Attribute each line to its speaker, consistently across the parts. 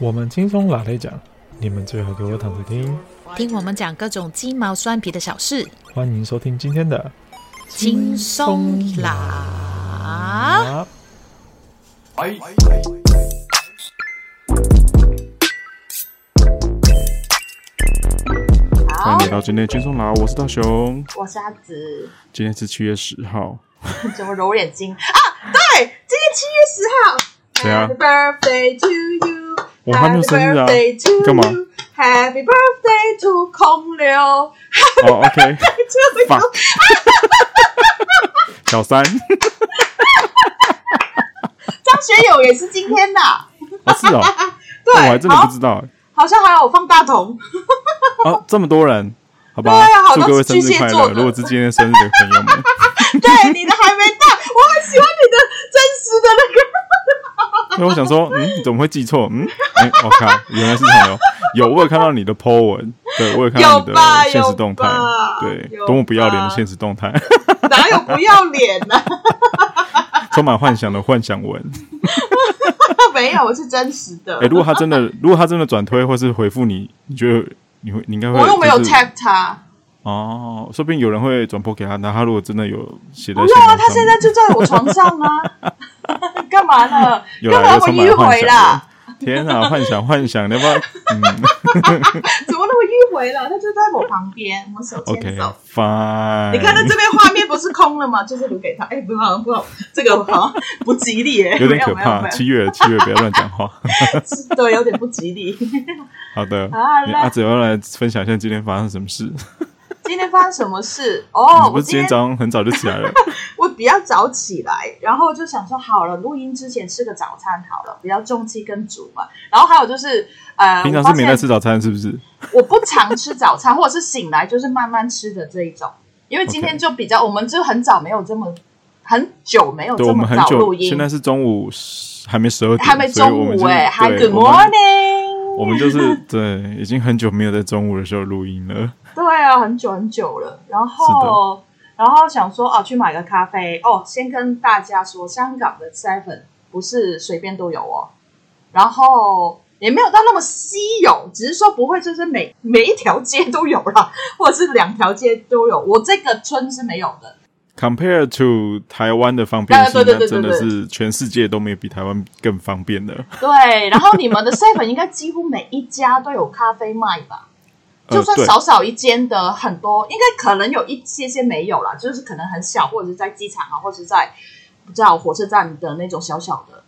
Speaker 1: 我们轻松拿来讲，你们最好给我躺着听。
Speaker 2: 听我们讲各种鸡毛蒜皮的小事。
Speaker 1: 欢迎收听今天的
Speaker 2: 轻松拿。
Speaker 1: 欢迎来到今天轻松拿，我是大雄，
Speaker 3: 我是阿紫。
Speaker 1: 今天是七月十号，
Speaker 3: 怎么揉眼睛啊？对，今天七月十号。
Speaker 1: 对啊。
Speaker 3: Happy birthday to you.
Speaker 1: 我还没有生日啊！干嘛
Speaker 3: ？Happy birthday to 空流。
Speaker 1: 哦，OK。小三。
Speaker 3: 张学友也是今天的。
Speaker 1: 是哦。
Speaker 3: 对，
Speaker 1: 我还真的不知道。
Speaker 3: 好像还有放大同。
Speaker 1: 哦，这么多人，好吧。祝各位生日快乐！如果是今天生日的朋友们。
Speaker 3: 对，你的还没到，我很喜欢你的真实的那个。
Speaker 1: 因为我想说，嗯，你怎么会记错？嗯，哎、欸，我靠，原来是朋友。有，我有看到你的 po 文，对，我有看到你的现实动态，对，多么不要脸的现实动态，
Speaker 3: 哪有不要脸呢、啊？
Speaker 1: 充满幻想的幻想文，
Speaker 3: 没有，我是真实的。
Speaker 1: 哎、欸，如果他真的，如果他真的转推或是回复你，你觉得你会，你应该会？
Speaker 3: 我又没有 tag 他。
Speaker 1: 哦，说不定有人会转播给他，那他如果真的有写的，
Speaker 3: 不用啊，他现在就在我床上啊。干嘛呢？干嘛我迂回啦？
Speaker 1: 天啊，幻想幻想，你要不要？嗯、
Speaker 3: 怎么那么迂回了？他就在我旁边，我手牵手。
Speaker 1: Okay, fine。
Speaker 3: 你看他这边画面不是空了吗？就是留给他。哎、欸，不好不好，这个好像不吉利耶，
Speaker 1: 有点可怕。七月七月，不要乱讲话。
Speaker 3: 对，有点不吉利。
Speaker 1: 好的，阿紫要来分享一下今天发生什么事。
Speaker 3: 今天发生什么事？哦，
Speaker 1: 我今天早上很早就起来了。
Speaker 3: 我比较早起来，然后就想说，好了，录音之前吃个早餐好了，比较重气跟足嘛。然后还有就是，呃，
Speaker 1: 平常是没在吃早餐是不是？
Speaker 3: 我不常吃早餐，或者是醒来就是慢慢吃的这一种。因为今天就比较.我们就很早没有这么很久没有这么早录音。
Speaker 1: 现在是中午还没十二点，
Speaker 3: 还没中午哎、欸、Hi Good morning。
Speaker 1: 我们就是对，已经很久没有在中午的时候录音了。
Speaker 3: 对啊，很久很久了。然后，然后想说啊，去买个咖啡哦。先跟大家说，香港的 Seven 不是随便都有哦。然后也没有到那么稀有，只是说不会就是每每一条街都有啦，或者是两条街都有。我这个村是没有的。
Speaker 1: Compare to 台湾的方便性，对对对对对，真的是全世界都没有比台湾更方便的。
Speaker 3: 对，然后你们的 Seven 应该几乎每一家都有咖啡卖吧？就算少少一间的，很多、呃、应该可能有一些些没有啦，就是可能很小，或者是在机场啊，或者是在不知道火车站的那种小小的。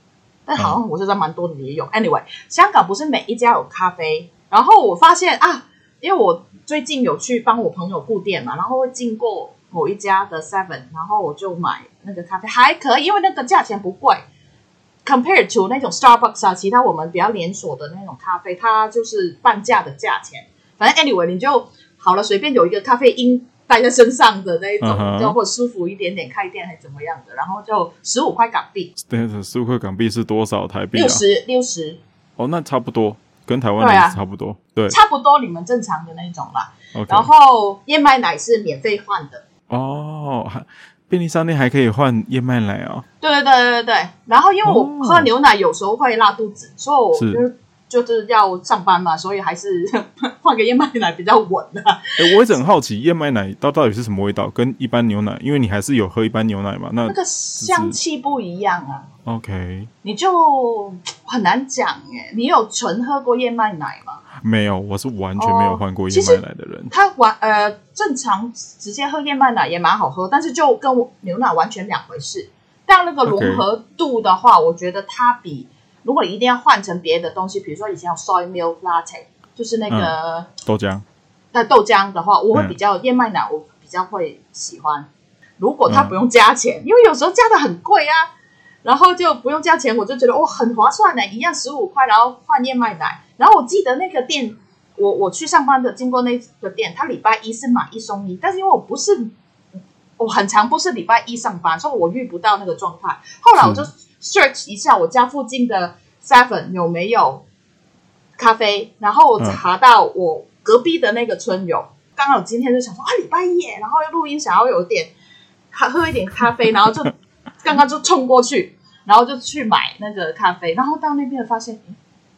Speaker 3: 但好像火车站蛮多的也有。嗯、anyway，香港不是每一家有咖啡，然后我发现啊，因为我最近有去帮我朋友顾店嘛，然后会经过。某一家的 Seven，然后我就买那个咖啡，还可以，因为那个价钱不贵，compared to 那种 Starbucks 啊，其他我们比较连锁的那种咖啡，它就是半价的价钱。反正 anyway，你就好了，随便有一个咖啡因带在身上的那一种，就、uh. 或舒服一点点，开店还怎么样的，然后就十五块港币。对，
Speaker 1: 十五块港币是多少台币啊？
Speaker 3: 六十，六十。
Speaker 1: 哦，那差不多，跟台湾的差不多，对，啊、对，
Speaker 3: 差不多你们正常的那种啦。然后燕麦奶是免费换的。
Speaker 1: 哦，便利商店还可以换燕麦奶哦。
Speaker 3: 对对对对对，然后因为我喝牛奶有时候会拉肚子，哦、所以我就是就是要上班嘛，所以还是 换个燕麦奶比较稳的。
Speaker 1: 哎，我一直很好奇燕麦奶到到底是什么味道，跟一般牛奶，因为你还是有喝一般牛奶嘛，那
Speaker 3: 那个香气不一样啊。
Speaker 1: OK，
Speaker 3: 你就很难讲耶。你有纯喝过燕麦奶吗？
Speaker 1: 没有，我是完全没有换过燕麦奶的人。
Speaker 3: 哦、他完呃，正常直接喝燕麦奶也蛮好喝，但是就跟我牛奶完全两回事。但那个融合度的话.我觉得它比如果你一定要换成别的东西，比如说以前有 soy milk latte，就是那个、嗯、
Speaker 1: 豆浆。
Speaker 3: 那豆浆的话，我会比较、嗯、燕麦奶，我比较会喜欢。如果它不用加钱，嗯、因为有时候加的很贵啊，然后就不用加钱，我就觉得哦很划算呢，一样十五块，然后换燕麦奶。然后我记得那个店，我我去上班的经过那个店，他礼拜一是买一送一，但是因为我不是我很常不是礼拜一上班，所以我遇不到那个状态。后来我就 search 一下我家附近的 Seven 有没有咖啡，然后我查到我隔壁的那个村有。刚好今天就想说啊，礼拜一耶，然后录音想要有点喝一点咖啡，然后就 刚刚就冲过去，然后就去买那个咖啡，然后到那边发现。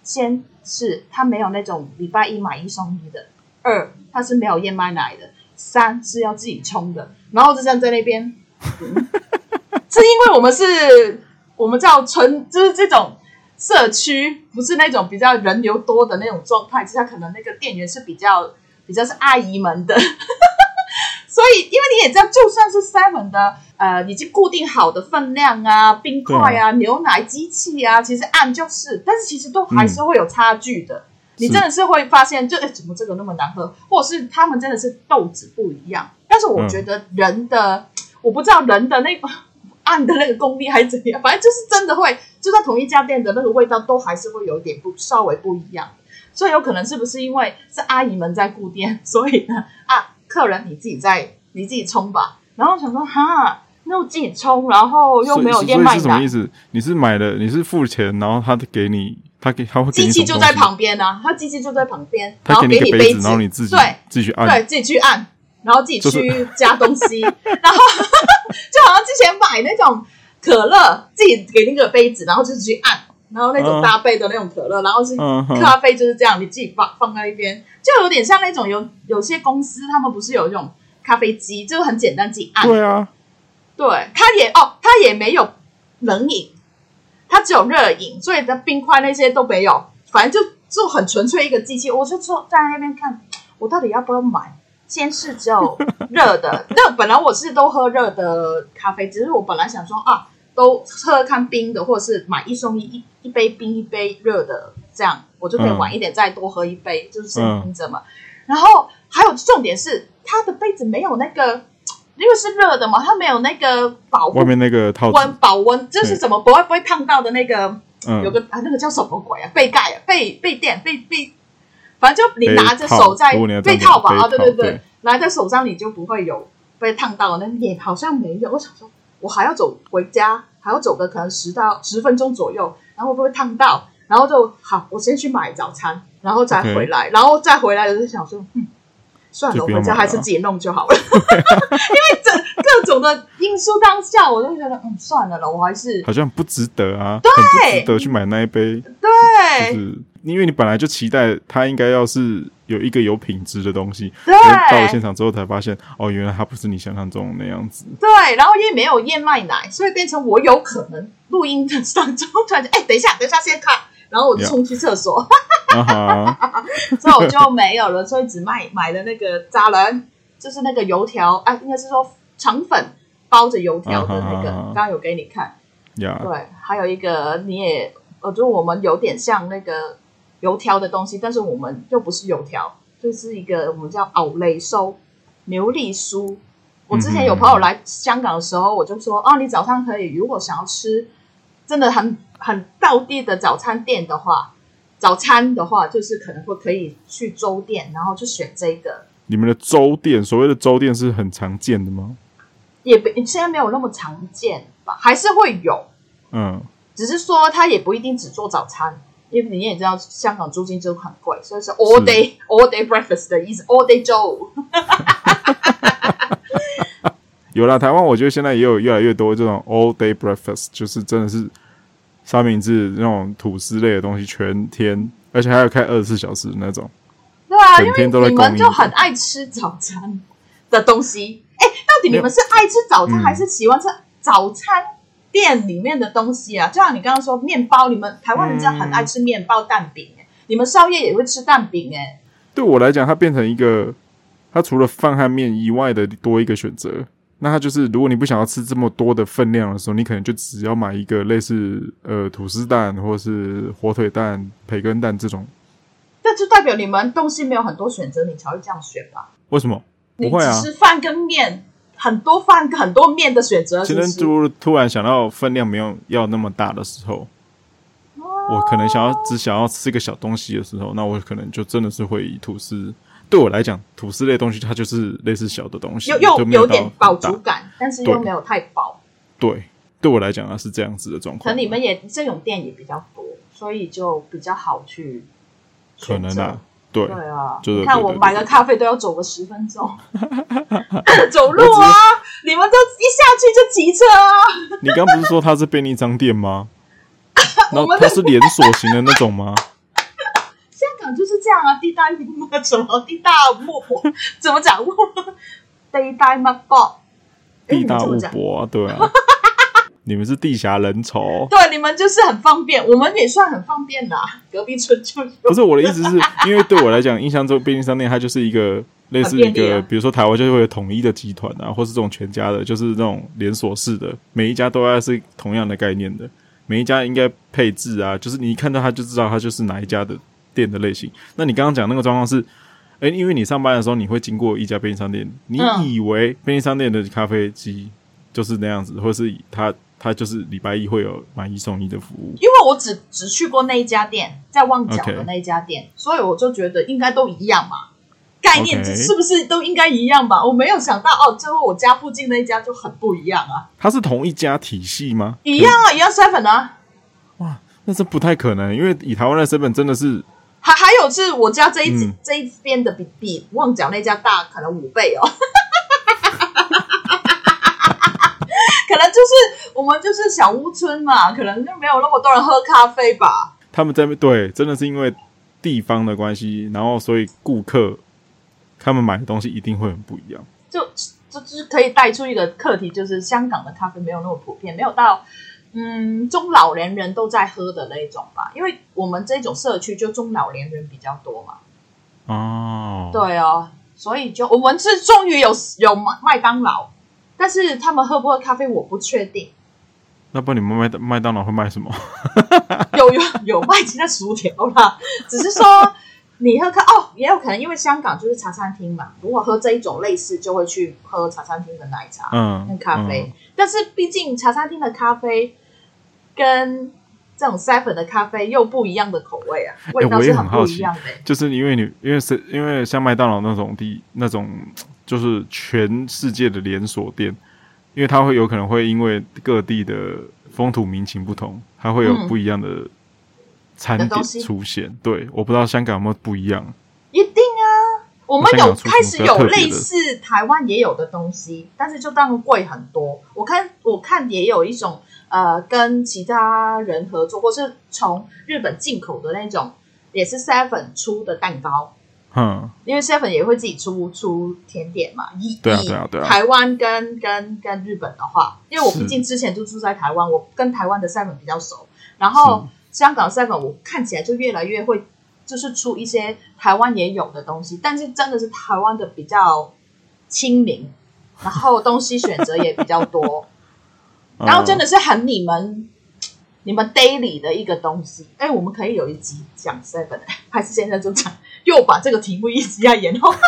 Speaker 3: 先是它没有那种礼拜一买一送一的，二它是没有燕麦奶的，三是要自己冲的，然后就这样在那边，嗯、是因为我们是我们叫纯，就是这种社区，不是那种比较人流多的那种状态，之下可能那个店员是比较比较是阿姨们的。所以，因为你也知道，就算是 Seven 的，呃，已经固定好的分量啊，冰块啊，牛奶机器啊，其实按就是，但是其实都还是会有差距的。嗯、你真的是会发现，就哎，怎么这个那么难喝，或者是他们真的是豆子不一样。但是我觉得人的，嗯、我不知道人的那个按的那个功力还是怎样，反正就是真的会，就在同一家店的那个味道都还是会有点不稍微不一样。所以有可能是不是因为是阿姨们在顾店，所以呢啊？客人你自己在你自己冲吧，然后想说哈，那我自己冲，然后又没有燕麦奶，
Speaker 1: 是什么意思？你是买了，你是付钱，然后他给你，他给他会给你
Speaker 3: 机器就在旁边啊，他机器就在旁边，
Speaker 1: 然后给你杯子，然后你自己
Speaker 3: 对
Speaker 1: 自己去按，
Speaker 3: 对自己去按，然后自己去加东西，就是、然后就好像之前买那种可乐，自己给那个杯子，然后自己去按。然后那种搭配的那种可乐，uh, 然后是咖啡就是这样，uh, 你自己放放在一边，就有点像那种有有些公司他们不是有这种咖啡机，就很简单自己按。
Speaker 1: 对啊，
Speaker 3: 对，它也哦，它也没有冷饮，它只有热饮，所以的冰块那些都没有，反正就就很纯粹一个机器。我就坐在那边看，我到底要不要买？先是只有热的，那本来我是都喝热的咖啡，只是我本来想说啊。都喝看冰的，或者是买一送一，一一杯冰一杯热的，这样我就可以晚一点再多喝一杯，嗯、就是先冰着嘛。嗯、然后还有重点是，它的杯子没有那个，因为是热的嘛，它没有那个保温，
Speaker 1: 外面那个套
Speaker 3: 温保温，就是怎么不会不会烫到的那个，嗯、有个啊那个叫什么鬼啊？被盖啊，被被垫背背，反正就你拿着手在被套吧啊，对对对，对拿在手上你就不会有被烫到，那也好像没有，我想说。我还要走回家，还要走个可能十到十分钟左右，然后会不会烫到？然后就好，我先去买早餐，然后再回来.然后再回来的就想说，嗯，算了，我回家还是自己弄就好了。因为这各种的因素当下，我就觉得，嗯，算了了，我还是
Speaker 1: 好像不值得啊，
Speaker 3: 对，
Speaker 1: 不值得去买那一杯，
Speaker 3: 对，
Speaker 1: 就是因为你本来就期待它应该要是。有一个有品质的东西，
Speaker 3: 对，
Speaker 1: 到了现场之后才发现，哦，原来它不是你想象中的那样子。
Speaker 3: 对，然后因为没有燕麦奶，所以变成我有可能录音的当中突然间，哎，等一下，等一下，先看，然后我就冲去厕所，所以我就没有了，所以只卖买了那个渣人，就是那个油条，啊，应该是说肠粉包着油条的那个，刚刚有给你看，
Speaker 1: 呀，
Speaker 3: 对，还有一个你也，我觉得我们有点像那个。油条的东西，但是我们又不是油条，就是一个我们叫奥雷酥牛力酥。我之前有朋友来香港的时候，我就说：“哦，你早上可以，如果想要吃真的很很道地的早餐店的话，早餐的话就是可能会可以去粥店，然后就选这个。”
Speaker 1: 你们的粥店，所谓的粥店是很常见的吗？
Speaker 3: 也不现在没有那么常见吧，还是会有，嗯，只是说他也不一定只做早餐。因为你也知道，香港租金就很贵，所以是 all day 是 all day breakfast 的意思，all day Joe。
Speaker 1: 有啦，台湾我觉得现在也有越来越多这种 all day breakfast，就是真的是三明治那种吐司类的东西，全天，而且还要开二十四小时那种。
Speaker 3: 对啊，因为你们就很爱吃早餐的东西。哎，到底你们是爱吃早餐，还是喜欢吃早餐？店里面的东西啊，就像你刚刚说面包，你们台湾人真的很爱吃面包、蛋饼，哎，你们宵夜也会吃蛋饼，哎。
Speaker 1: 对我来讲，它变成一个，它除了饭和面以外的多一个选择。那它就是，如果你不想要吃这么多的分量的时候，你可能就只要买一个类似呃吐司蛋或者是火腿蛋、培根蛋这种。
Speaker 3: 那就代表你们东西没有很多选择，你才会这样选吧？
Speaker 1: 为什么？不会啊，
Speaker 3: 吃饭跟面。很多饭很多面的选择。
Speaker 1: 今天就突然想到分量没有要那么大的时候，哦、我可能想要只想要吃个小东西的时候，那我可能就真的是会以吐司。对我来讲，吐司类东西它就是类似小的东西，
Speaker 3: 又又有，有点饱足感，但是又没有太饱。
Speaker 1: 对，对我来讲啊是这样子的状况。
Speaker 3: 可能你们也这种店也比较多，所以就比较好去。
Speaker 1: 可能啊。对，对啊，
Speaker 3: 你看我买个咖啡都要走个十分钟，走路啊！你们都一下去就骑车啊！
Speaker 1: 你刚不是说它是便利商店吗？然后它是连锁型的那种吗？
Speaker 3: 香港就是这样啊，地大物博什么地大物博，怎么讲？地大物博，
Speaker 1: 地大物博，对啊。你们是地狭人稠，
Speaker 3: 对，你们就是很方便，我们也算很方便的。隔壁村就
Speaker 1: 不是我的意思是，因为对我来讲，印象中便利商店它就是一个类似一个，比如说台湾就会有统一的集团啊，或是这种全家的，就是那种连锁式的，每一家都要是同样的概念的，每一家应该配置啊，就是你一看到它就知道它就是哪一家的店的类型。那你刚刚讲那个状况是，哎，因为你上班的时候你会经过一家便利商店，你以为便利商店的咖啡机就是那样子，或是它。他就是礼拜一会有买一送一的服务，
Speaker 3: 因为我只只去过那一家店，在旺角的那一家店.所以我就觉得应该都一样嘛，概念是不是都应该一样吧.我没有想到哦，最后我家附近那一家就很不一样啊。
Speaker 1: 它是同一家体系吗？
Speaker 3: 一样啊，一样 seven 啊。
Speaker 1: 哇，那这不太可能，因为以台湾的 seven 真的是，
Speaker 3: 还还有是我家这一、嗯、这一边的比比旺角那家大可能五倍哦。可能就是我们就是小屋村嘛，可能就没有那么多人喝咖啡吧。
Speaker 1: 他们在对，真的是因为地方的关系，然后所以顾客他们买的东西一定会很不一样。
Speaker 3: 就就就是可以带出一个课题，就是香港的咖啡没有那么普遍，没有到嗯中老年人都在喝的那一种吧。因为我们这种社区就中老年人比较多嘛。
Speaker 1: 哦，
Speaker 3: 对哦，所以就我们是终于有有麦麦当劳。但是他们喝不喝咖啡，我不确定。
Speaker 1: 那不，你们麦麦当劳会卖什么？
Speaker 3: 有有有卖其他薯条啦，只是说你喝咖哦，也有可能因为香港就是茶餐厅嘛。如果喝这一种类似，就会去喝茶餐厅的奶茶，嗯，跟咖啡。嗯、但是毕竟茶餐厅的咖啡跟这种 seven 的咖啡又不一样的口味啊，味道是很不一样的、欸
Speaker 1: 欸。就是因为你因为是因为像麦当劳那种地那种。就是全世界的连锁店，因为它会有可能会因为各地的风土民情不同，它会有不一样的餐点出现。嗯、对，我不知道香港有没有不一样。
Speaker 3: 一定啊，我们有开始有类似台湾也有的东西，但是就当然贵很多。我看我看也有一种呃，跟其他人合作，或是从日本进口的那种，也是 Seven 出的蛋糕。
Speaker 1: 嗯，
Speaker 3: 因为 Seven 也会自己出出甜点嘛。以
Speaker 1: 对啊对啊对啊。
Speaker 3: 台湾跟跟跟日本的话，因为我毕竟之前就住在台湾，我跟台湾的 Seven 比较熟。然后香港 Seven 我看起来就越来越会，就是出一些台湾也有的东西，但是真的是台湾的比较亲民，然后东西选择也比较多，然后真的是很你们。你们 daily 的一个东西，哎、欸，我们可以有一集讲 seven，还是现在就讲，又把这个题目一直在延后。你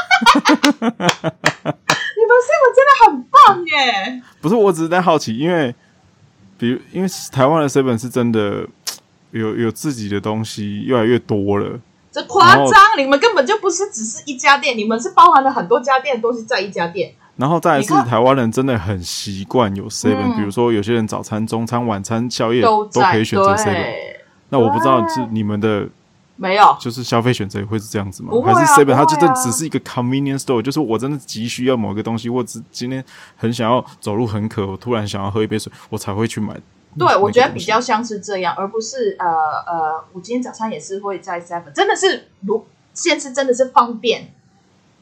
Speaker 3: 们 seven 真的很棒耶！
Speaker 1: 不是，我只是在好奇，因为，比如，因为台湾的 seven 是真的 有有自己的东西越来越多了，
Speaker 3: 这夸张！你们根本就不是只是一家店，你们是包含了很多家店，都是在一家店。
Speaker 1: 然后再来是台湾人真的很习惯有 seven，比如说有些人早餐、中餐、晚餐、宵夜都可以选择 seven。那我不知道是你们的
Speaker 3: 没有，
Speaker 1: 就是消费选择也会是这样子吗？还是 seven 它就真只是一个 convenience store，就是我真的急需要某个东西，或者今天很想要走路很渴，我突然想要喝一杯水，我才会去买。
Speaker 3: 对，我觉得比较像是这样，而不是呃呃，我今天早餐也是会在 seven，真的是如现在真的是方便。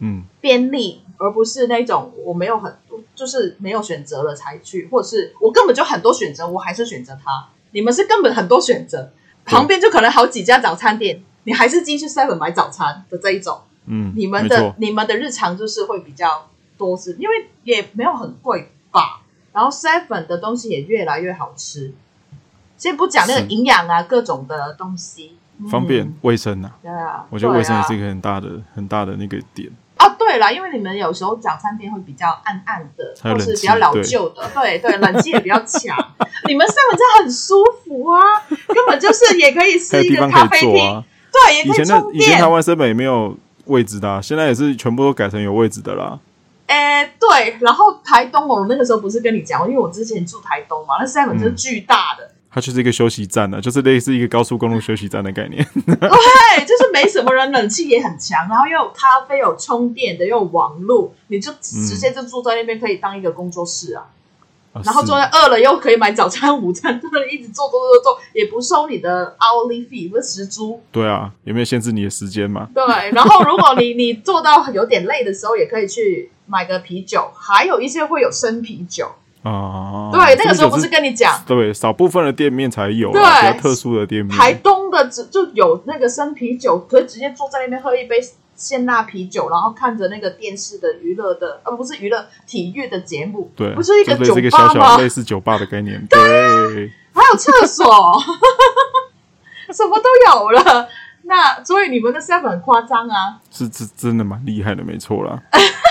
Speaker 1: 嗯，
Speaker 3: 便利，而不是那种我没有很多，就是没有选择了才去，或者是我根本就很多选择，我还是选择它。你们是根本很多选择，旁边就可能好几家早餐店，你还是进去 seven 买早餐的这一种。
Speaker 1: 嗯，
Speaker 3: 你们的你们的日常就是会比较多，是因为也没有很贵吧？然后 seven 的东西也越来越好吃，先不讲那个营养啊，各种的东西，
Speaker 1: 方便卫生啊。
Speaker 3: 对啊，
Speaker 1: 我觉得卫生也是一个很大的很大的那个点。
Speaker 3: 啊，对了，因为你们有时候早餐店会比较暗暗的，或是比较老旧的，对对，冷气也比较强。你们 seven 真的很舒服啊，是也可以是一个咖啡厅，啊、对，也可以充电。以前的以前台
Speaker 1: 湾 seven 也没有位置的，啊，现在也是全部都改成有位置的啦。
Speaker 3: 哎，对，然后台东我那个时候不是跟你讲，因为我之前住台东嘛，那 seven 就是巨大的。嗯
Speaker 1: 它就是一个休息站呢，就是类似一个高速公路休息站的概念。
Speaker 3: 对，就是没什么人，冷气也很强，然后又有咖啡，有充电的，又有网路，你就直接就住在那边，可以当一个工作室啊。
Speaker 1: 啊
Speaker 3: 然后坐在饿了又可以买早餐、午餐，对，一直做做做做，也不收你的 hourly fee，不是时租。
Speaker 1: 对啊，有没有限制你的时间嘛？
Speaker 3: 对，然后如果你你做到有点累的时候，也可以去买个啤酒，还有一些会有生啤酒。
Speaker 1: 啊，
Speaker 3: 对，那个时候不是跟你讲，
Speaker 1: 对，少部分的店面才有，
Speaker 3: 对，
Speaker 1: 比较特殊的店面。
Speaker 3: 台东的只就有那个生啤酒，可以直接坐在那边喝一杯鲜辣啤酒，然后看着那个电视的娱乐的，呃，不是娱乐体育的节目，
Speaker 1: 对，
Speaker 3: 不是一个酒吧吗？
Speaker 1: 这个小小类似酒吧的概念，对，
Speaker 3: 还有厕所，什么都有了。那所以你们的 seven 很夸张啊，
Speaker 1: 是是真的蛮厉害的，没错啦。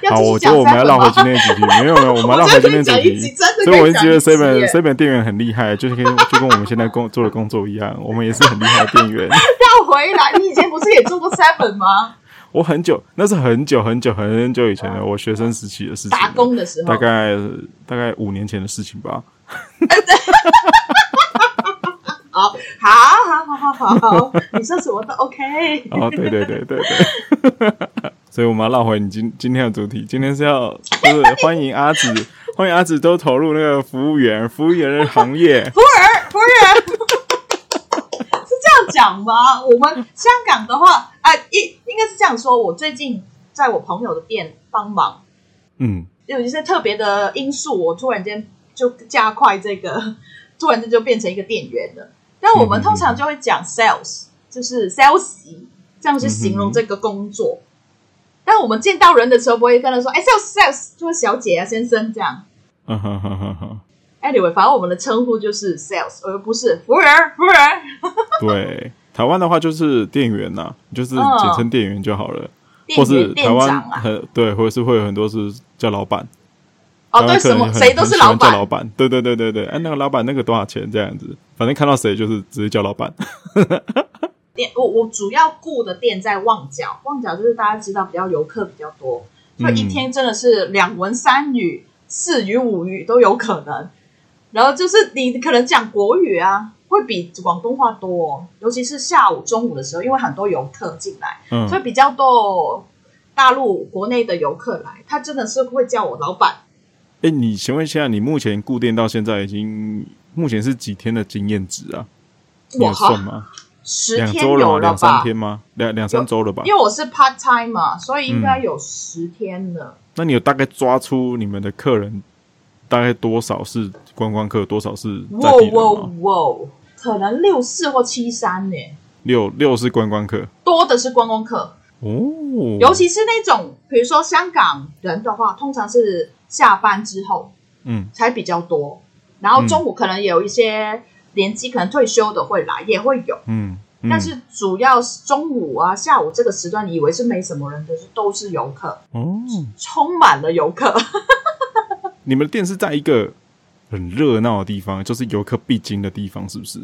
Speaker 3: 好，
Speaker 1: 我觉得我们要绕回今天的主题，没有没有，我们要 绕回今天的主题。所以我就觉得 seven seven 店员很厉害，就是跟就跟我们现在工做的工作一样，我们也是很厉害的店员。
Speaker 3: 绕回来，你以前不是也做过 seven 吗？
Speaker 1: 我很久，那是很久很久很久以前的，我学生时期的事情，
Speaker 3: 打工的时候，
Speaker 1: 大概大概五年前的事情吧。
Speaker 3: 好，好，好，好，好，好，你说什么都 OK。
Speaker 1: 哦，对对对对对。所以我们要绕回你今今天的主题，今天是要就是欢迎阿紫，欢迎阿紫都投入那个服务员，服务员的行业。
Speaker 3: 服务员，服务员，是这样讲吗？我们香港的话，啊，应应该是这样说。我最近在我朋友的店帮忙，
Speaker 1: 嗯，
Speaker 3: 有一些特别的因素，我突然间就加快这个，突然间就变成一个店员了。但我们通常就会讲 sales，就是 sales，这样去形容这个工作。但我们见到人的时候，不会跟他说：“哎，sales sales，就是小姐啊，先生这样。”
Speaker 1: 嗯哼哼哼哼。
Speaker 3: Anyway，反正我们的称呼就是 sales，而不是服务员。服务员。
Speaker 1: 对，台湾的话就是店员呐，就是简称店员就好了。
Speaker 3: 嗯、
Speaker 1: 或是台湾
Speaker 3: 很、
Speaker 1: 啊、对，或者是会有很多是叫老板。
Speaker 3: 哦，对，什么谁都是老板。
Speaker 1: 叫老板，对对对对对。哎，那个老板那个多少钱？这样子，反正看到谁就是直接叫老板。
Speaker 3: 店我我主要顾的店在旺角，旺角就是大家知道比较游客比较多，所以一天真的是两文三语、四语五语都有可能。然后就是你可能讲国语啊，会比广东话多哦，尤其是下午、中午的时候，因为很多游客进来，嗯，所以比较多大陆国内的游客来，他真的是会叫我老板。
Speaker 1: 哎，你请问一下，你目前顾店到现在已经目前是几天的经验值啊？你有算吗？
Speaker 3: 十天有了吧？
Speaker 1: 两三天吗？两两三周了吧？
Speaker 3: 因为我是 part time 嘛，所以应该有十天了。
Speaker 1: 嗯。那你有大概抓出你们的客人大概多少是观光客，多少是？
Speaker 3: 哇哇哇！可能六四或七三呢？
Speaker 1: 六六是观光客，
Speaker 3: 多的是观光客
Speaker 1: 哦。
Speaker 3: 尤其是那种，比如说香港人的话，通常是下班之后，嗯，才比较多。然后中午可能有一些。年纪可能退休的会来，也会有，嗯，嗯，但是主要是中午啊、下午这个时段，你以为是没什么人可，是都是游客哦，充满了游客。
Speaker 1: 你们的店是在一个很热闹的地方，就是游客必经的地方，是不是？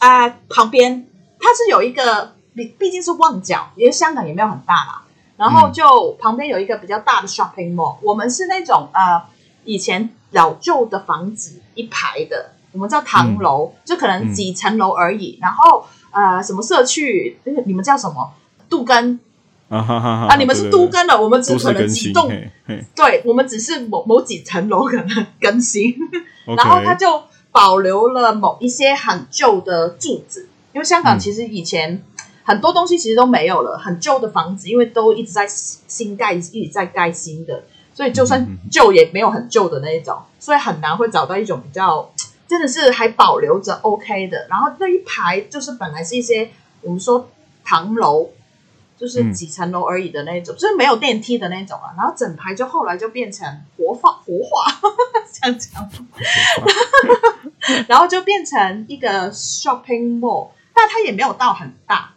Speaker 3: 啊、呃，旁边它是有一个，毕毕竟是旺角，因为香港也没有很大啦。然后就旁边有一个比较大的 shopping mall，我们是那种呃以前老旧的房子一排的。我们叫唐楼，嗯、就可能几层楼而已。嗯、然后呃，什么社区？你们叫什么？杜根啊哈哈哈啊！你们是都更的，我们只可能几栋。对，我们只是某某几层楼可能更新。然后它就保留了某一些很旧的柱子，因为香港其实以前很多东西其实都没有了，很旧的房子，因为都一直在新盖，一直在盖新的，所以就算旧也没有很旧的那一种，所以很难会找到一种比较。真的是还保留着 OK 的，然后那一排就是本来是一些我们说唐楼，就是几层楼而已的那种，嗯、就是没有电梯的那种啊。然后整排就后来就变成活化活化，这样讲，然后就变成一个 shopping mall，但它也没有到很大，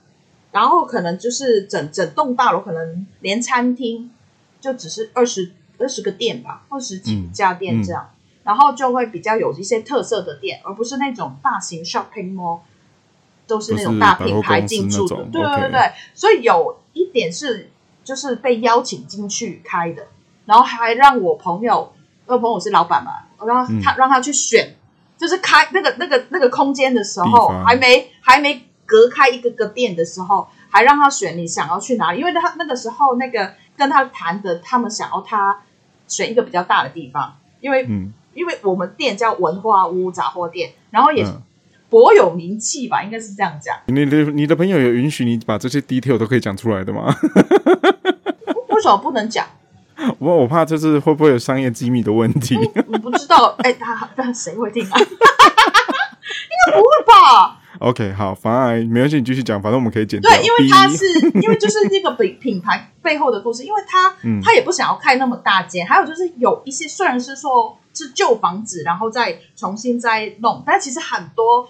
Speaker 3: 然后可能就是整整栋大楼可能连餐厅就只是二十二十个店吧，二十几家店这样。嗯嗯然后就会比较有一些特色的店，而不是那种大型 shopping mall，都是那种大品牌进驻的。对对对对所以有一点是就是被邀请进去开的，然后还让我朋友，我朋友是老板嘛，我让他、嗯、让他去选，就是开那个那个那个空间的时候，还没还没隔开一个个店的时候，还让他选你想要去哪里，因为他那个时候那个跟他谈的，他们想要他选一个比较大的地方。因为、
Speaker 1: 嗯、
Speaker 3: 因为我们店叫文化屋杂货店，然后也
Speaker 1: 嗯
Speaker 3: 颇有名气吧，应该是这样讲。
Speaker 1: 你的你的朋友有允许你把这些 detail 都可以讲出来的吗？
Speaker 3: 为什么不能讲？
Speaker 1: 我我怕这是会不会有商业机密的问题？
Speaker 3: 我不知道，哎、欸，他但谁会听啊？应该不会吧
Speaker 1: ？OK，好，反而没关系，你继续讲，反正我们可以剪掉。
Speaker 3: 对，因为他是因为就是那个品品牌背后的故事，因为他、嗯、他也不想要开那么大间，还有就是有一些虽然是说是旧房子，然后再重新再弄，但其实很多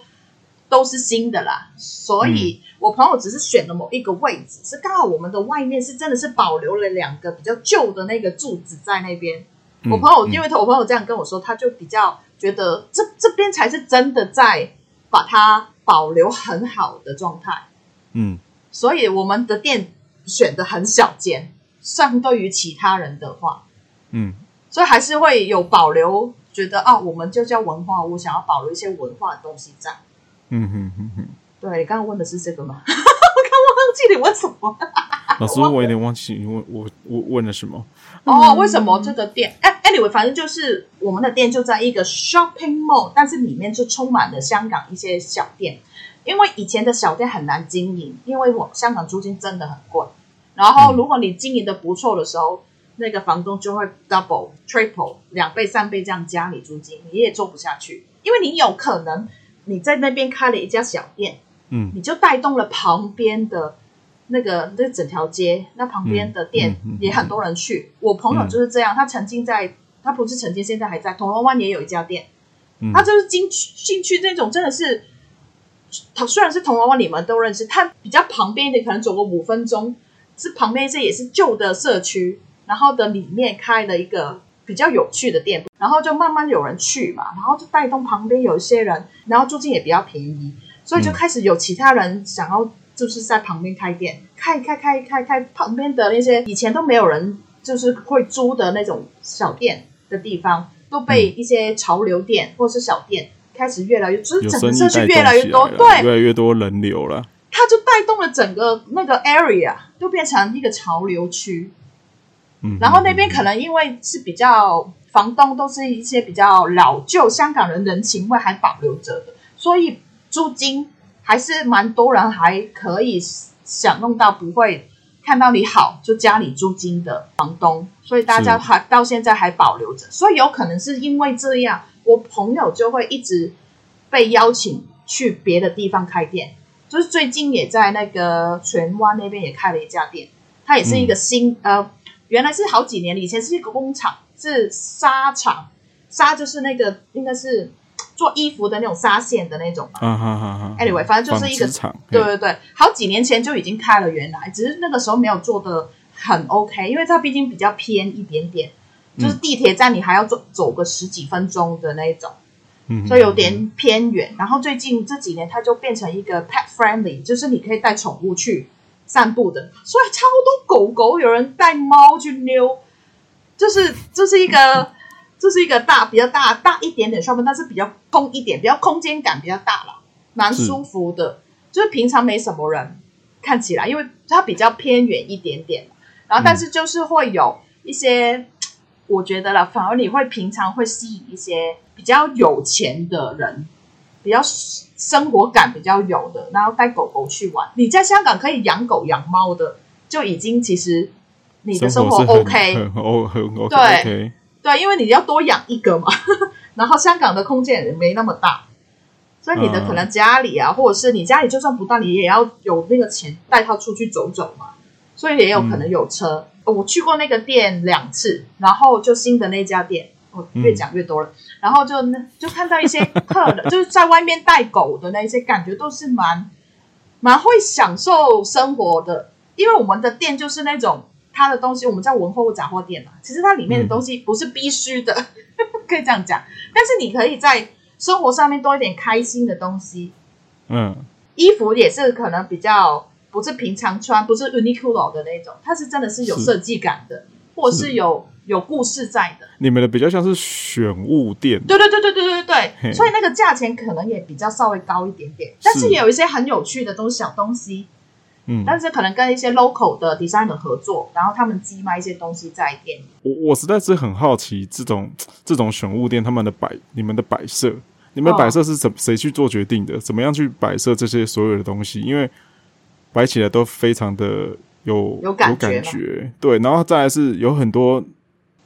Speaker 3: 都是新的啦。所以我朋友只是选了某一个位置，是刚好我们的外面是真的是保留了两个比较旧的那个柱子在那边。嗯、我朋友因为我朋友这样跟我说，他就比较觉得这这边才是真的在把它保留很好的状态。
Speaker 1: 嗯，
Speaker 3: 所以我们的店选的很小间，相对于其他人的话，
Speaker 1: 嗯，
Speaker 3: 所以还是会有保留，觉得啊，我们就叫文化屋，想要保留一些文化的东西在。
Speaker 1: 嗯哼哼哼，
Speaker 3: 对，你刚刚问的是这个吗？我刚忘记你问什么。
Speaker 1: 老师，我有点忘记你问我我问了什么。
Speaker 3: 哦，为什么这个店？哎，anyway，反正就是我们的店就在一个 shopping mall，但是里面就充满了香港一些小店。因为以前的小店很难经营，因为我香港租金真的很贵。然后如果你经营的不错的时候，嗯、那个房东就会 double、triple 两倍、三倍这样加你租金，你也做不下去，因为你有可能。你在那边开了一家小店，嗯，你就带动了旁边的那个那整条街，那旁边的店也很多人去。嗯嗯嗯、我朋友就是这样，他曾经在，他不是曾经，现在还在铜锣湾也有一家店，嗯、他就是进进去那种真的是，他虽然是铜锣湾，你们都认识，他比较旁边一点可能走个五分钟，是旁边一些也是旧的社区，然后的里面开了一个。比较有趣的店，然后就慢慢有人去嘛，然后就带动旁边有一些人，然后租金也比较便宜，所以就开始有其他人想要就是在旁边开店，开开开开开旁边的那些以前都没有人就是会租的那种小店的地方，都被一些潮流店或是小店开始越来越，就是整个社区越来越多，对，
Speaker 1: 越来越多人流了，
Speaker 3: 它就带动了整个那个 area 就变成一个潮流区。然后那边可能因为是。比较房东都是。一些比较老旧香港人人情味还保留着的，所以租金还是。蛮多人还可以享用到不会看到你好就加你租金的房东，所以大家还到现在还保留着，所以有可能是因为这样，我朋友就会一直被邀请去别的地方开店，就是最近也在那个荃湾那边也开了一家店，它也是一个新、嗯、呃。原来是好几年，以前是一个工厂，是纱厂，纱就是那个应该是做衣服的那种纱线的那种嘛。
Speaker 1: 嗯嗯嗯嗯。
Speaker 3: Anyway，反正就是一个厂。对对对，好几年前就已经开了，原来只是那个时候没有做的很 OK，因为它毕竟比较偏一点点，就是地铁站你还要走走个十几分钟的那种，嗯，所以有点偏远。然后最近这几年它就变成一个 pet friendly，就是你可以带宠物去。散步的，所以超多狗狗，有人带猫去溜，就是这是一个，这是一个大比较大大一点点上面，但是比较空一点，比较空间感比较大了，蛮舒服的。就是平常没什么人看起来，因为它比较偏远一点点，然后但是就是会有一些，我觉得啦，反而你会平常会吸引一些比较有钱的人，比较。生活感比较有的，然后带狗狗去玩。你在香港可以养狗养猫的，就已经其实你的生活 OK，
Speaker 1: 很很 OK，对
Speaker 3: 对，因为你要多养一个嘛。然后香港的空间也没那么大，所以你的可能家里啊，嗯、或者是你家里就算不大，你也要有那个钱带它出去走走嘛。所以也有可能有车。嗯、我去过那个店两次，然后就新的那家店。我越讲越多了，嗯、然后就就看到一些客人，就是在外面带狗的那些，感觉都是蛮蛮会享受生活的。因为我们的店就是那种它的东西，我们叫文货物杂货店嘛，其实它里面的东西不是必须的，嗯、可以这样讲。但是你可以在生活上面多一点开心的东西。
Speaker 1: 嗯，
Speaker 3: 衣服也是可能比较不是平常穿，不是 Uniqlo 的那种，它是真的是有设计感的，是或是有。有故事在的，
Speaker 1: 你们的比较像是选物店，
Speaker 3: 对对对对对对对，所以那个价钱可能也比较稍微高一点点，但是也有一些很有趣的东西，小东西，
Speaker 1: 嗯，
Speaker 3: 但是可能跟一些 local 的 designer 合作，然后他们寄卖一些东西在店里。
Speaker 1: 我我实在是很好奇，这种这种选物店他们的摆，你们的摆设，你们摆设是怎谁去做决定的？怎么样去摆设这些所有的东西？因为摆起来都非常的有
Speaker 3: 有感觉，
Speaker 1: 有感觉，对。然后再来是有很多，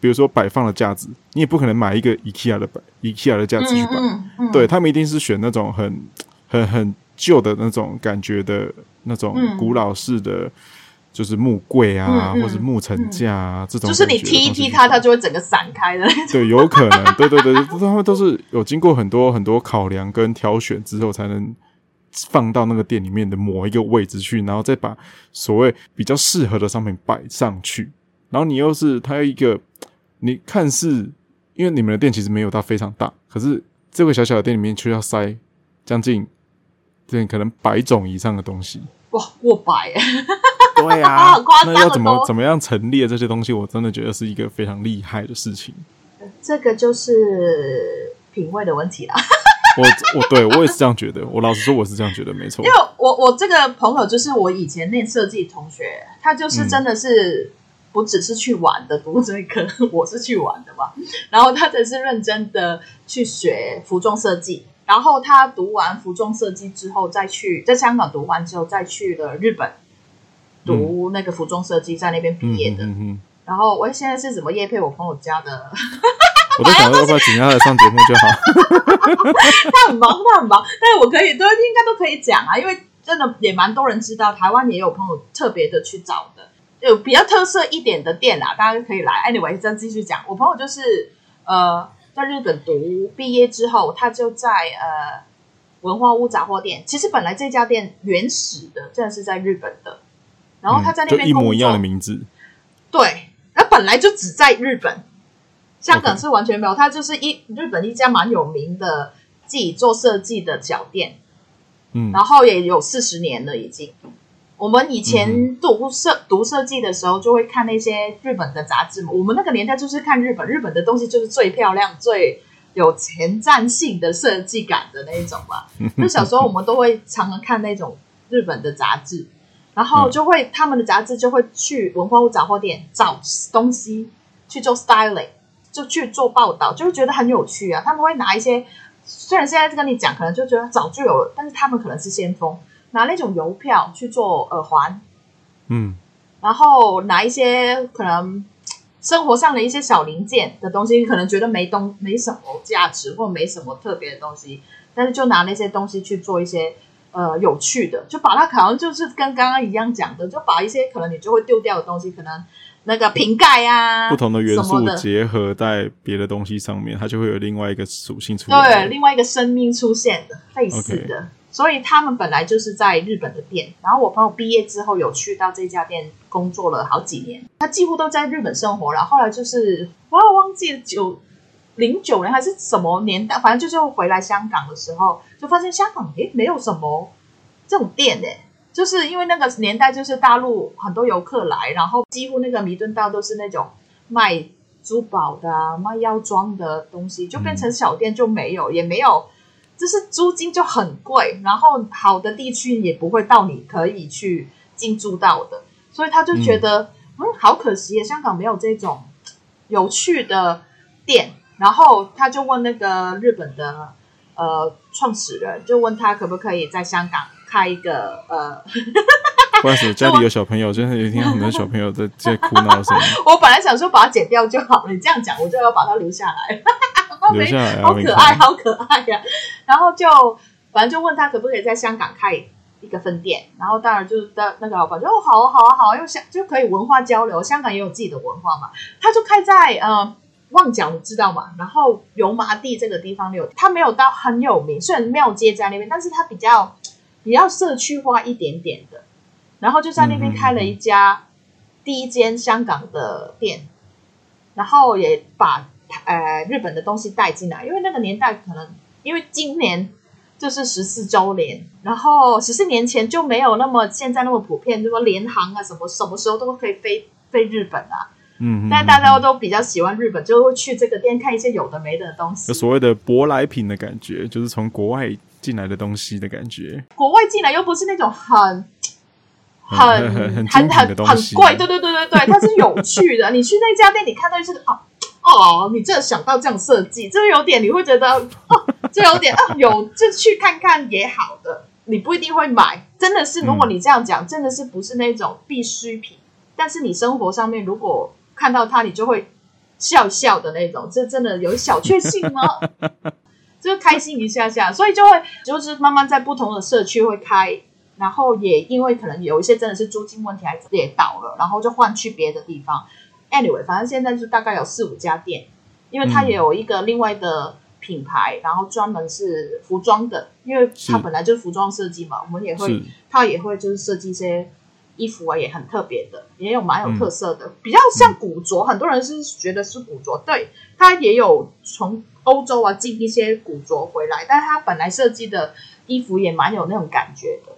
Speaker 1: 比如说摆放的架子，你也不可能买一个 IKEA 的摆 IKEA 的架子去摆，
Speaker 3: 嗯嗯嗯、
Speaker 1: 对他们一定是选那种很很很旧的那种感觉的那种古老式的，就是木柜啊，
Speaker 3: 嗯、
Speaker 1: 或者木层架啊、嗯、这种，
Speaker 3: 就是你踢一踢它，它就会整个散开的。
Speaker 1: 对，有可能，对对对，他们都是有经过很多很多考量跟挑选之后才能。放到那个店里面的某一个位置去，然后再把所谓比较适合的商品摆上去。然后你又是它有一个，你看似因为你们的店其实没有到非常大，可是这个小小的店里面却要塞将近这可能百种以上的东西。
Speaker 3: 哇，过百！
Speaker 1: 对呀、啊，
Speaker 3: 那
Speaker 1: 要怎么怎么样陈列这些东西？我真的觉得是一个非常厉害的事情。
Speaker 3: 这个就是品味的问题啦。
Speaker 1: 我我对我也是这样觉得，我老实说我是这样觉得，没错。
Speaker 3: 因为我我这个朋友就是我以前念设计同学，他就是真的是不只是去玩的读这一科，我是去玩的嘛。然后他才是认真的去学服装设计，然后他读完服装设计之后，再去在香港读完之后，再去了日本读那个服装设计，在那边毕业的。嗯嗯嗯嗯、然后我现在是怎么业配我朋友家的？
Speaker 1: 我都想要不要请他来上节目就好。
Speaker 3: 他很忙，他很忙，但是我可以都应该都可以讲啊，因为真的也蛮多人知道，台湾也有朋友特别的去找的，有比较特色一点的店啊，大家可以来。Anyway，再继续讲，我朋友就是呃，在日本读毕业之后，他就在呃文化屋杂货店。其实本来这家店原始的真的是在日本的，然后他在那边、嗯、
Speaker 1: 一模一样的名字，
Speaker 3: 对，那本来就只在日本。香港是完全没有，他就是一日本一家蛮有名的自己做设计的小店，
Speaker 1: 嗯，
Speaker 3: 然后也有四十年了已经。我们以前读设读设计的时候，就会看那些日本的杂志嘛。我们那个年代就是看日本，日本的东西就是最漂亮、最有前瞻性的设计感的那一种嘛。就小时候我们都会常常看那种日本的杂志，然后就会他们的杂志就会去文化屋杂货店找东西去做 styling。就去做报道，就会觉得很有趣啊！他们会拿一些，虽然现在跟你讲，可能就觉得早就有了，但是他们可能是先锋，拿那种邮票去做耳环，
Speaker 1: 嗯，
Speaker 3: 然后拿一些可能生活上的一些小零件的东西，可能觉得没东没什么价值或没什么特别的东西，但是就拿那些东西去做一些呃有趣的，就把它好像就是跟刚刚一样讲的，就把一些可能你就会丢掉的东西，可能。那个瓶盖啊，
Speaker 1: 不同的元素结合在别的东西上面，它就会有另外一个属性出现。
Speaker 3: 对，另外一个生命出现的类似的。Okay. 所以他们本来就是在日本的店，然后我朋友毕业之后有去到这家店工作了好几年，他几乎都在日本生活。然后后来就是我忘记九零九年还是什么年代，反正就是回来香港的时候，就发现香港诶没有什么这种店诶。就是因为那个年代，就是大陆很多游客来，然后几乎那个弥敦道都是那种卖珠宝的、卖药妆的东西，就变成小店就没有，也没有，就是租金就很贵，然后好的地区也不会到你可以去进驻到的，所以他就觉得嗯，嗯，好可惜，香港没有这种有趣的店，然后他就问那个日本的呃创始人，就问他可不可以在香港。开一个呃，
Speaker 1: 不好意思，家里有小朋友，真的有听到很多小朋友在在哭闹声音。
Speaker 3: 我本来想说把它剪掉就好了，你这样讲我就要把它留下来。
Speaker 1: 留下来，
Speaker 3: 好可爱，好可爱呀！然后就反正就问他可不可以在香港开一个分店，然后当然就是那那个老板就哦好啊好啊好啊，因为香就可以文化交流，香港也有自己的文化嘛。他就开在呃旺角，你知道吗？然后油麻地这个地方有，他没有到很有名，虽然庙街在那边，但是他比较。比较社区化一点点的，然后就在那边开了一家第一间香港的店，嗯、然后也把呃日本的东西带进来，因为那个年代可能因为今年就是十四周年，然后十四年前就没有那么现在那么普遍，就说联航啊什么什么时候都可以飞飞日本啊，
Speaker 1: 嗯，
Speaker 3: 但大家都比较喜欢日本，就会去这个店看一些有的没的东西，
Speaker 1: 有所谓的舶来品的感觉，就是从国外。进来的东西的感觉，
Speaker 3: 国外进来又不是那种很很
Speaker 1: 很很
Speaker 3: 很很很贵，对对对对对，它是有趣的。你去那家店，你看到就是哦哦，你这想到这样设计，这有点你会觉得哦，这有点啊，有就去看看也好的。你不一定会买，真的是如果你这样讲，嗯、真的是不是那种必需品。但是你生活上面如果看到它，你就会笑笑的那种，这真的有小确幸吗？就开心一下下，所以就会就是慢慢在不同的社区会开，然后也因为可能有一些真的是租金问题，还也倒了，然后就换去别的地方。Anyway，反正现在就大概有四五家店，因为它也有一个另外的品牌，然后专门是服装的，因为它本来就是服装设计嘛，我们也会，它也会就是设计一些衣服啊，也很特别的，也有蛮有特色的，比较像古着，很多人是觉得是古着，对，它也有从。欧洲啊，进一些古着回来，但是他本来设计的衣服也蛮有那种感觉的。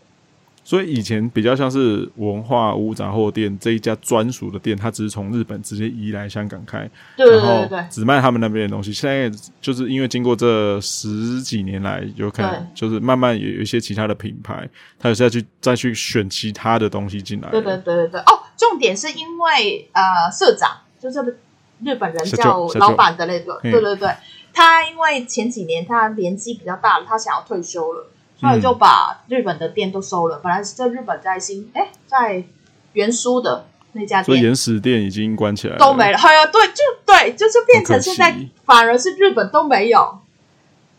Speaker 1: 所以以前比较像是文化屋杂货店这一家专属的店，它只是从日本直接移来香港开，
Speaker 3: 对对对对，
Speaker 1: 只卖他们那边的东西。现在就是因为经过这十几年来，有可能就是慢慢也有一些其他的品牌，他有再去再去选其他的东西进来。
Speaker 3: 对对对对对，哦，重点是因为呃，社长就是日本人叫老板的那个，对对对。他因为前几年他年纪比较大了，他想要退休了，所以就把日本的店都收了。嗯、本来是在日本在新哎，在原书的那家店，
Speaker 1: 所以原始店已经关起来了，
Speaker 3: 都没了。哎呀，对，就对，就是变成现在反而是日本都没有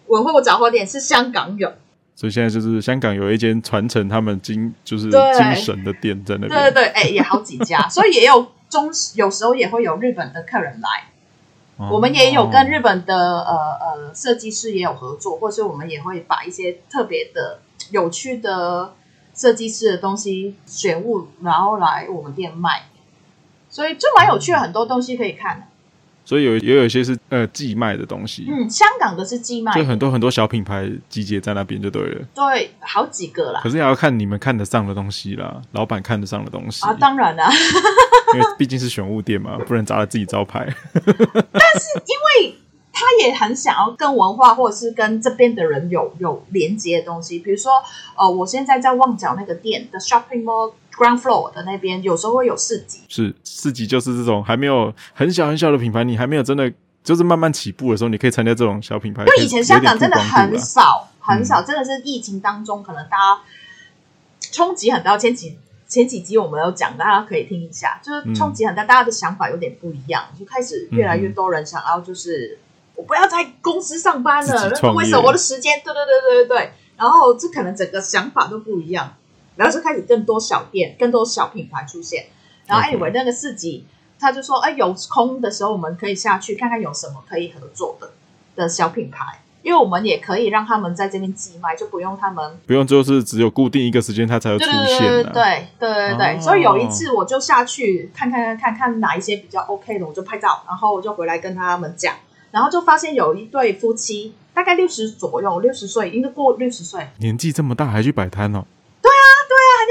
Speaker 3: 文化杂货店，是香港有。
Speaker 1: 所以现在就是香港有一间传承他们精就是精神的店在那边。
Speaker 3: 对对对，哎，也好几家，所以也有中有时候也会有日本的客人来。我们也有跟日本的呃呃设计师也有合作，或是我们也会把一些特别的、有趣的设计师的东西选物，然后来我们店卖，所以就蛮有趣的，很多东西可以看。
Speaker 1: 所以有也有一些是呃寄卖的东西，
Speaker 3: 嗯，香港的是寄卖，
Speaker 1: 就很多很多小品牌集结在那边就对了，
Speaker 3: 对，好几个啦。
Speaker 1: 可是也要看你们看得上的东西啦，老板看得上的东西
Speaker 3: 啊，当然啦。
Speaker 1: 因为毕竟是选物店嘛，不能砸了自己招牌。
Speaker 3: 但是因为他也很想要跟文化或者是跟这边的人有有连接的东西，比如说呃，我现在在旺角那个店的 shopping mall ground floor 的那边，有时候会有市集。
Speaker 1: 是市集，就是这种还没有很小很小的品牌，你还没有真的就是慢慢起步的时候，你可以参加这种小品牌。
Speaker 3: 因为以前香港真的很少很少，真的是疫情当中可能大家冲击很大，前几。前几集我们有讲，大家可以听一下，就是冲击很大，大家的想法有点不一样，就开始越来越多人想要，就是我不要在公司上班了，为什么我的时间？对对对对对对，然后这可能整个想法都不一样，然后就开始更多小店、更多小品牌出现，然后 anyway 那个市集，他就说，哎，有空的时候我们可以下去看看有什么可以合作的的小品牌。因为我们也可以让他们在这边寄卖，就不用他们
Speaker 1: 不用，就是只有固定一个时间他才会出现。对对对对
Speaker 3: 对对、哦、所以有一次我就下去看看看看看哪一些比较 OK 的，我就拍照，然后我就回来跟他们讲，然后就发现有一对夫妻，大概六十左右，六十岁，应该过六十岁，
Speaker 1: 年纪这么大还去摆摊哦。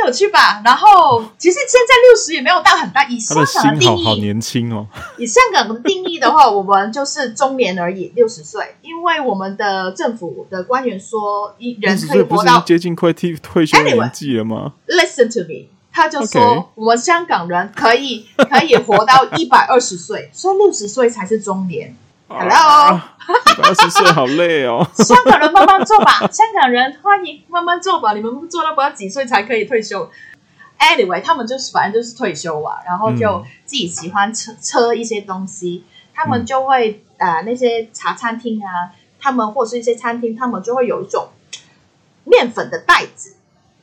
Speaker 3: 很有趣吧？然后其实现在六十也没有到很大。以香港的定义，
Speaker 1: 好，好年轻哦。
Speaker 3: 以香港的定义的话，我们就是中年而已，六十岁。因为我们的政府的官员说，一人可以活到
Speaker 1: 接近快退退休年纪了吗
Speaker 3: ？Listen to me，他就说.我们香港人可以可以活到一百二十岁，所以六十岁才是中年。Hello，
Speaker 1: 一百二十岁好累哦。
Speaker 3: 香港人慢慢做吧，香港人欢迎慢慢做吧。你们做到不知道几岁才可以退休？Anyway，他们就是反正就是退休啊，然后就自己喜欢车车一些东西，他们就会呃那些茶餐厅啊，他们或是一些餐厅，他们就会有一种面粉的袋子，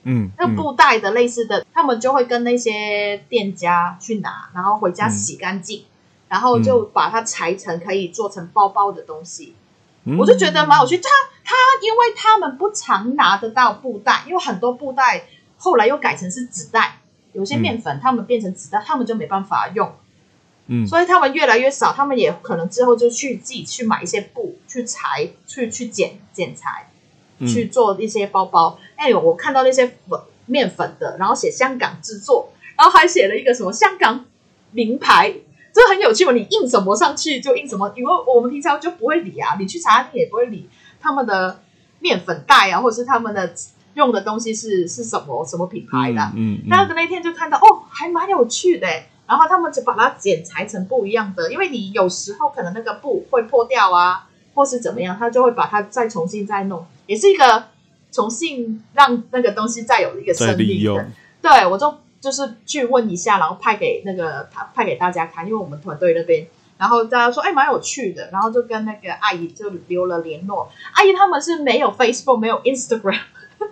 Speaker 3: 嗯，那布袋的类似的，他们就会跟那些店家去拿，然后回家洗干净。然后就把它裁成可以做成包包的东西，嗯、我就觉得蛮有趣。他他因为他们不常拿得到布袋，因为很多布袋后来又改成是纸袋，有些面粉他们变成纸袋，嗯、他们就没办法用，嗯，所以他们越来越少，他们也可能之后就去自己去买一些布去裁，去去剪剪裁，去做一些包包。哎我看到那些粉面粉的，然后写香港制作，然后还写了一个什么香港名牌。这很有趣嘛，你印什么上去就印什么，因为我们平常就不会理啊。你去茶餐厅也不会理他们的面粉袋啊，或者是他们的用的东西是是什么什么品牌的。
Speaker 1: 嗯，嗯，
Speaker 3: 那个那天就看到哦，还蛮有趣的。然后他们就把它剪裁成不一样的，因为你有时候可能那个布会破掉啊，或是怎么样，他就会把它再重新再弄，也是一个重新让那个东西再有一个生命的。对，我就就是去问一下，然后派给那个他派给大家看，因为我们团队那边。然后大家说，哎，蛮有趣的。然后就跟那个阿姨就留了联络。阿姨他们是没有 Facebook，没有 Instagram，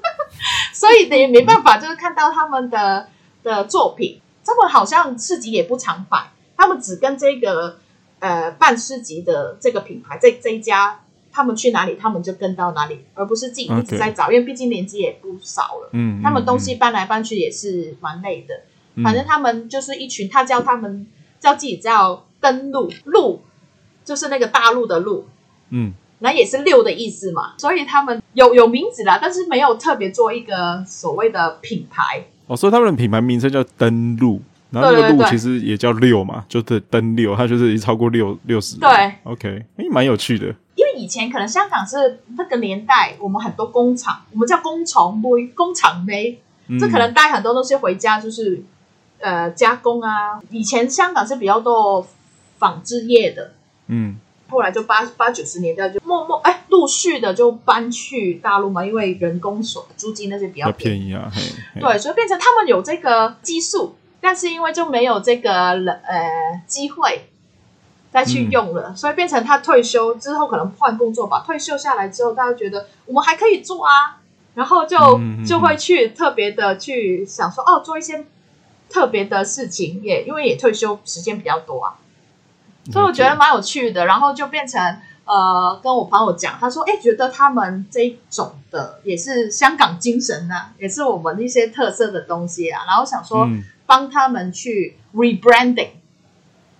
Speaker 3: 所以也没办法，就是看到他们的的作品。他们好像市集也不常摆，他们只跟这个呃办市集的这个品牌，这这一家，他们去哪里，他们就跟到哪里，而不是自己一直在找。Okay. 因为毕竟年纪也不少了，嗯，他们东西搬来搬去也是蛮累的。嗯、反正他们就是一群，他叫他们叫自己叫。登陆陆就是那个大陆的陆，嗯，那也是六的意思嘛，所以他们有有名字啦，但是没有特别做一个所谓的品牌。
Speaker 1: 哦，所以他们的品牌名称叫登陆，然后那个陆其实也叫六嘛，就是登六，它就是已经超过六六十。对，OK，哎，蛮有趣的。
Speaker 3: 因为以前可能香港是那个年代，我们很多工厂，我们叫工厂妹，工厂妹，这可能带很多东西回家，就是呃加工啊。以前香港是比较多。纺织业的，嗯，后来就八八九十年代就默默哎，陆续的就搬去大陆嘛，因为人工所租金那些比较便宜，
Speaker 1: 便宜啊，
Speaker 3: 对，所以变成他们有这个基数，但是因为就没有这个呃机会再去用了，嗯、所以变成他退休之后可能换工作吧。退休下来之后，大家觉得我们还可以做啊，然后就就会去特别的去想说哦，做一些特别的事情，也因为也退休时间比较多啊。所以我觉得蛮有趣的，然后就变成呃，跟我朋友讲，他说，哎，觉得他们这种的也是香港精神呐、啊，也是我们一些特色的东西啊，然后想说帮他们去 rebranding，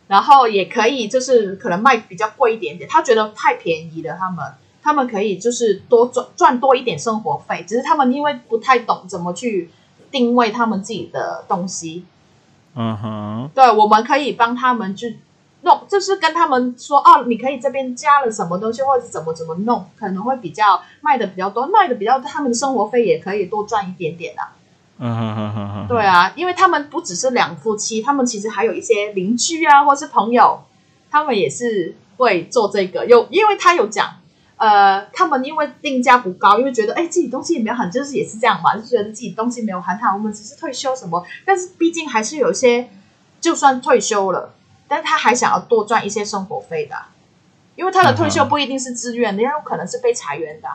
Speaker 3: 然后也可以就是可能卖比较贵一点点，他觉得太便宜了，他们他们可以就是多赚赚多一点生活费，只是他们因为不太懂怎么去定位他们自己的东西，嗯哼，对，我们可以帮他们去。弄就是跟他们说哦，你可以这边加了什么东西，或者是怎么怎么弄，可能会比较卖的比较多，卖的比较，他们的生活费也可以多赚一点点的、啊。嗯哼哼哼哼。对啊，因为他们不只是两夫妻，他们其实还有一些邻居啊，或是朋友，他们也是会做这个。有，因为他有讲，呃，他们因为定价不高，因为觉得哎自己东西也没有很，就是也是这样嘛，就觉得自己东西没有很好，我们只是退休什么，但是毕竟还是有一些，就算退休了。但他还想要多赚一些生活费的，因为他的退休不一定是自愿的，也有可能是被裁员的。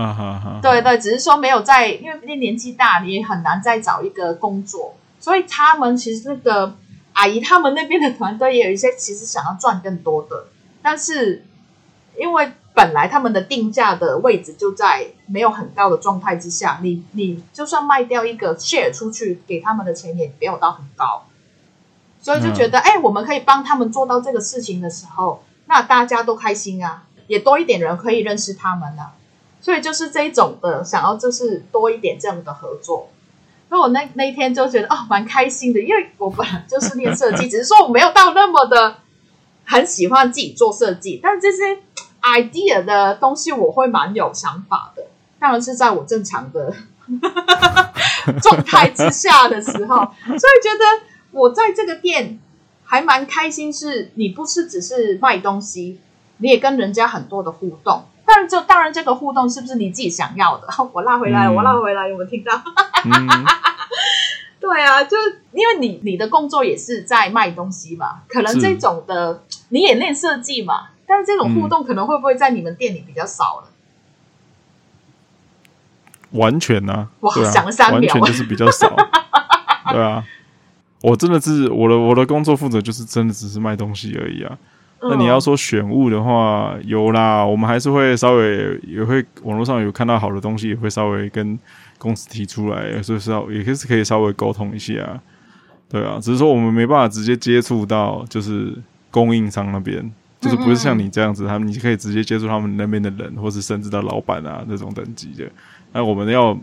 Speaker 3: 嗯哼哼，对对，只是说没有在，因为毕竟年纪大，你也很难再找一个工作，所以他们其实那个阿姨他们那边的团队也有一些其实想要赚更多的，但是因为本来他们的定价的位置就在没有很高的状态之下，你你就算卖掉一个 share 出去给他们的钱也没有到很高。所以就觉得，哎、嗯欸，我们可以帮他们做到这个事情的时候，那大家都开心啊，也多一点人可以认识他们啊。所以就是这一种的，想要就是多一点这样的合作。所以我那那一天就觉得，哦，蛮开心的，因为我本来就是念设计，只是说我没有到那么的很喜欢自己做设计，但这些 idea 的东西我会蛮有想法的。当然是在我正常的状态之下的时候，所以觉得。我在这个店还蛮开心，是你不是只是卖东西，你也跟人家很多的互动。当然，这当然这个互动是不是你自己想要的？我拉回来，嗯、我拉回来，有没有听到？嗯、对啊，就因为你你的工作也是在卖东西嘛，可能这种的你也练设计嘛，但是这种互动可能会不会在你们店里比较少了？
Speaker 1: 完全呢、啊？
Speaker 3: 我想了三秒，
Speaker 1: 完全就是比较少。对啊。我真的是我的我的工作负责就是真的只是卖东西而已啊。那你要说选物的话，有啦，我们还是会稍微也会网络上有看到好的东西，也会稍微跟公司提出来，所以稍也是可以稍微沟通一下。对啊，只是说我们没办法直接接触到就是供应商那边，就是不是像你这样子，他们你可以直接接触他们那边的人，或是甚至到老板啊那种等级的。那我们要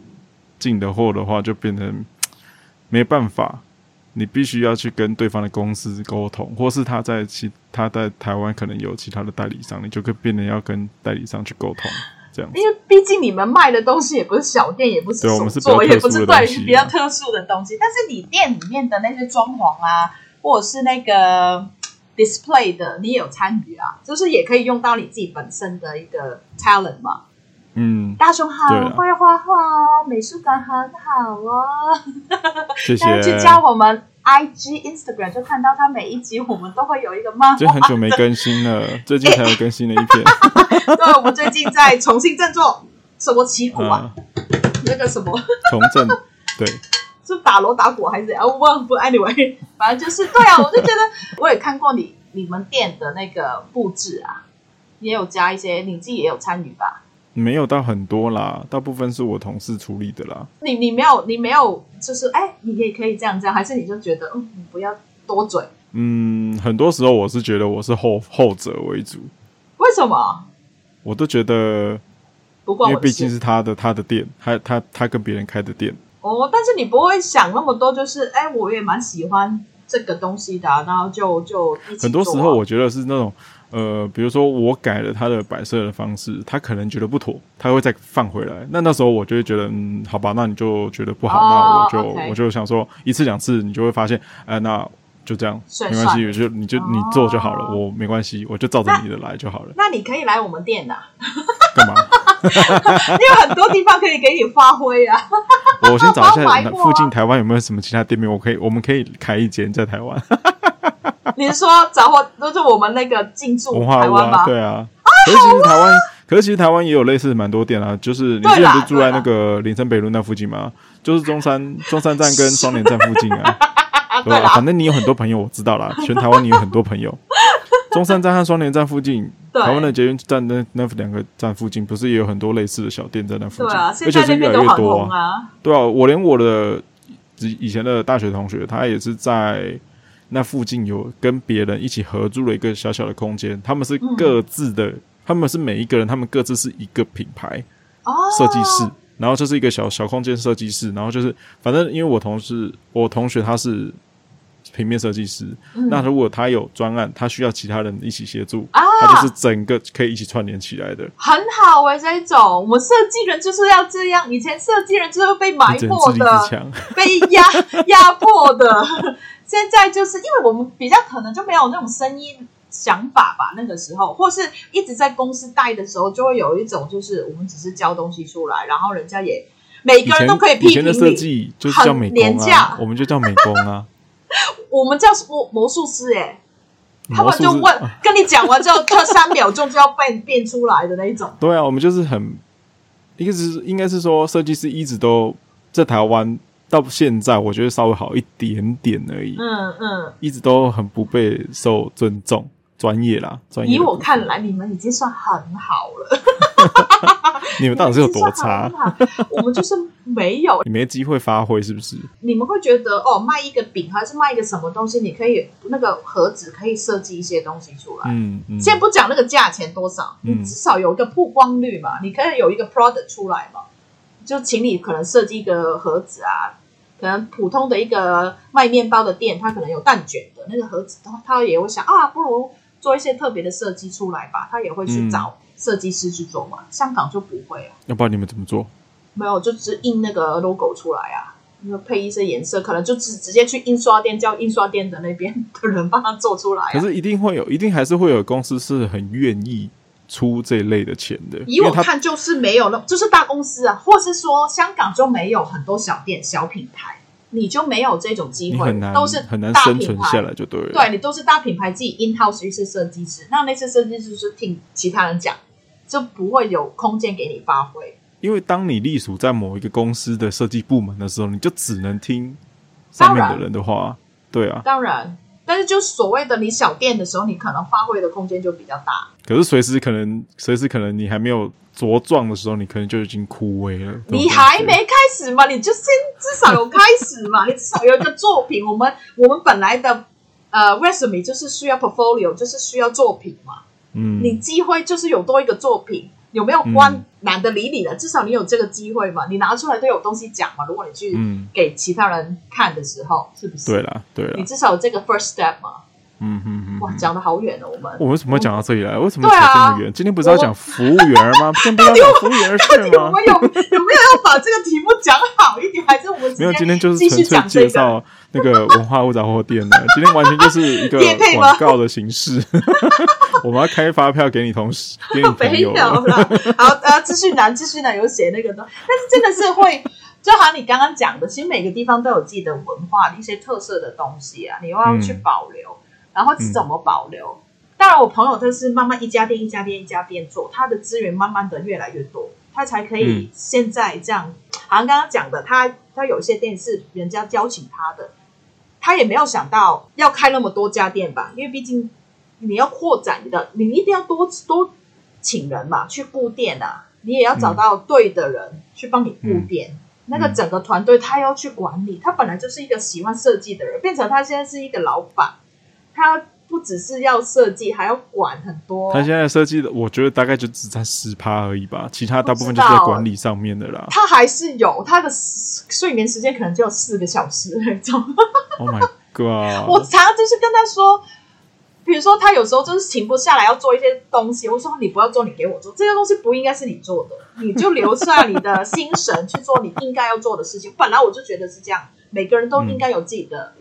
Speaker 1: 进的货的话，就变成没办法。你必须要去跟对方的公司沟通，或是他在其他在台湾可能有其他的代理商，你就可变得要跟代理商去沟通，这样。
Speaker 3: 因为毕竟你们卖的东西也不是小店，也不是手作，也不是对比较特殊的东西。但是你店里面的那些装潢啊，或者是那个 display 的，你也有参与啊，就是也可以用到你自己本身的一个 talent 嘛。
Speaker 1: 嗯，
Speaker 3: 大雄好，会画画，美术感很好哦。
Speaker 1: 谢谢。
Speaker 3: 去加我们 IG Instagram 就看到他每一集，我们都会有一个漫画。
Speaker 1: 就很久没更新了，最近才有更新了一篇。
Speaker 3: 对，我们最近在重新振作，什么起鼓啊？那个什么
Speaker 1: 重振？对，
Speaker 3: 是打锣打鼓还是怎样？我忘不，anyway，反正就是对啊。我就觉得我也看过你你们店的那个布置啊，也有加一些，你自己也有参与吧？
Speaker 1: 没有到很多啦，大部分是我同事处理的啦。
Speaker 3: 你你没有你没有就是哎，你也可以这样这样，还是你就觉得嗯，你不要多嘴？
Speaker 1: 嗯，很多时候我是觉得我是后后者为主。
Speaker 3: 为什么？
Speaker 1: 我都觉得，
Speaker 3: 不过
Speaker 1: 因为毕竟是他的他的店，他他他跟别人开的店。
Speaker 3: 哦，但是你不会想那么多，就是哎，我也蛮喜欢这个东西的，然后就就。
Speaker 1: 很多时候我觉得是那种。呃，比如说我改了他的摆设的方式，他可能觉得不妥，他会再放回来。那那时候我就会觉得，嗯，好吧，那你就觉得不好，哦、那我就、okay、我就想说，一次两次你就会发现，哎、呃，那就这样，没关系，就你就你做就好了，哦、我没关系，我就照着你的来就好了。
Speaker 3: 那，那你可以来我们店的、啊，
Speaker 1: 干嘛？
Speaker 3: 你有很多地方可以给你发挥啊。
Speaker 1: 我先找一下 附近台湾有没有什么其他店面，我可以，我们可以开一间在台湾。
Speaker 3: 你是说找货都是我们那个进驻台湾吗？
Speaker 1: 对啊，可是其实台湾，可是其实台湾也有类似蛮多店啊。就是你现在不是住在那个林森北路那附近吗？就是中山中山站跟双连站附近啊。对啊，反正你有很多朋友，我知道啦。全台湾你有很多朋友。中山站和双连站附近，台湾的捷运站那那两个站附近，不是也有很多类似的小店在那附近？对啊，而且是越来越多啊。对啊，我连我的以以前的大学同学，他也是在。那附近有跟别人一起合租了一个小小的空间，他们是各自的，嗯、他们是每一个人，他们各自是一个品牌设计师，哦、然后这是一个小小空间设计室，然后就是反正因为我同事，我同学他是平面设计师，嗯、那如果他有专案，他需要其他人一起协助，啊、他就是整个可以一起串联起来的，
Speaker 3: 很好哎、欸，这一种我们设计人就是要这样，以前设计人就是被埋没的，被压压迫的。现在就是因为我们比较可能就没有那种声音想法吧，那个时候，或是一直在公司待的时候，就会有一种就是我们只是交东西出来，然后人家也每个人都可以批评你。以前的设计就是叫美工啊，
Speaker 1: 我们就叫美工啊。
Speaker 3: 我们叫魔魔术师诶，他们就问跟你讲完之后，他三秒钟就要变 变出来的那一种。
Speaker 1: 对啊，我们就是很，一个是应该是说设计师一直都在台湾。到现在，我觉得稍微好一点点而已。嗯嗯，嗯一直都很不被受尊重，专业啦，专业。
Speaker 3: 以我看来，你们已经算很好了。
Speaker 1: 你们到底是有多差？
Speaker 3: 我们就是没有，
Speaker 1: 你没机会发挥，是不是？
Speaker 3: 你们会觉得哦，卖一个饼还是卖一个什么东西？你可以那个盒子可以设计一些东西出来。嗯嗯。先不讲那个价钱多少，你至少有一个曝光率嘛，你可以有一个 product 出来嘛。就请你可能设计一个盒子啊，可能普通的一个卖面包的店，它可能有蛋卷的那个盒子，他也会想啊，不如做一些特别的设计出来吧，他也会去找设计师去做嘛。嗯、香港就不会啊，
Speaker 1: 要不然你们怎么做？
Speaker 3: 没有，就只印那个 logo 出来啊，就配一些颜色，可能就直直接去印刷店叫印刷店的那边的人帮他做出来、啊。
Speaker 1: 可是一定会有，一定还是会有公司是很愿意。出这类的钱的，
Speaker 3: 以我看就是没有了，就是大公司啊，或是说香港就没有很多小店、小品牌，你就没有这种机会，都是
Speaker 1: 很难生存下来就对了。
Speaker 3: 对，你都是大品牌自己 in house 一些设计师，那那些设计师就是听其他人讲，就不会有空间给你发挥。
Speaker 1: 因为当你隶属在某一个公司的设计部门的时候，你就只能听上面的人的话，然对啊，
Speaker 3: 当然。但是，就所谓的你小店的时候，你可能发挥的空间就比较大。
Speaker 1: 可是，随时可能，随时可能，你还没有茁壮的时候，你可能就已经枯萎了。
Speaker 3: 你还没开始嘛？你就先至少有开始嘛？你至少有一个作品。我们我们本来的呃 resume 就是需要 portfolio，就是需要作品嘛。嗯，你机会就是有多一个作品。有没有关懒得理你了？至少你有这个机会嘛？你拿出来都有东西讲嘛？如果你去给其他人看的时候，是不是？
Speaker 1: 对了，对了，
Speaker 3: 你至少有这个 first step 嘛？嗯嗯嗯，哇，讲的好远哦，我们
Speaker 1: 我为什么会讲到这里来？为什么讲这么远？今天不是要讲服务员吗？今天不是要讲服务员的事吗？
Speaker 3: 我们有有没有要把这个题目讲好一点？还是我们
Speaker 1: 没有？今天就是纯粹介绍那个文化物杂货店的。今天完全就是一个广告的形式。我们要开发票给你同事，给你朋友。
Speaker 3: 好，呃，资讯栏，资讯栏有写那个的，但是真的是会。就好像你刚刚讲的，其实每个地方都有自己的文化，一些特色的东西啊，你又要去保留，嗯、然后怎么保留？当然，我朋友他是慢慢一家店一家店一家店做，他的资源慢慢的越来越多，他才可以现在这样。好像刚刚讲的，他他有些店是人家邀请他的，他也没有想到要开那么多家店吧？因为毕竟你要扩展的，你一定要多多请人嘛，去布店啊，你也要找到对的人去帮你布店。那个整个团队他要去管理，他本来就是一个喜欢设计的人，变成他现在是一个老板，他不只是要设计，还要管很多。
Speaker 1: 他现在设计的，我觉得大概就只在十趴而已吧，其他大部分就是在管理上面的啦。
Speaker 3: 他还是有他的睡眠时间，可能就有四个小时那种。
Speaker 1: Oh my god！
Speaker 3: 我常常就是跟他说。比如说，他有时候就是停不下来要做一些东西。我说：“你不要做，你给我做这些东西，不应该是你做的，你就留下你的心神去做你应该要做的事情。”本来我就觉得是这样，每个人都应该有自己的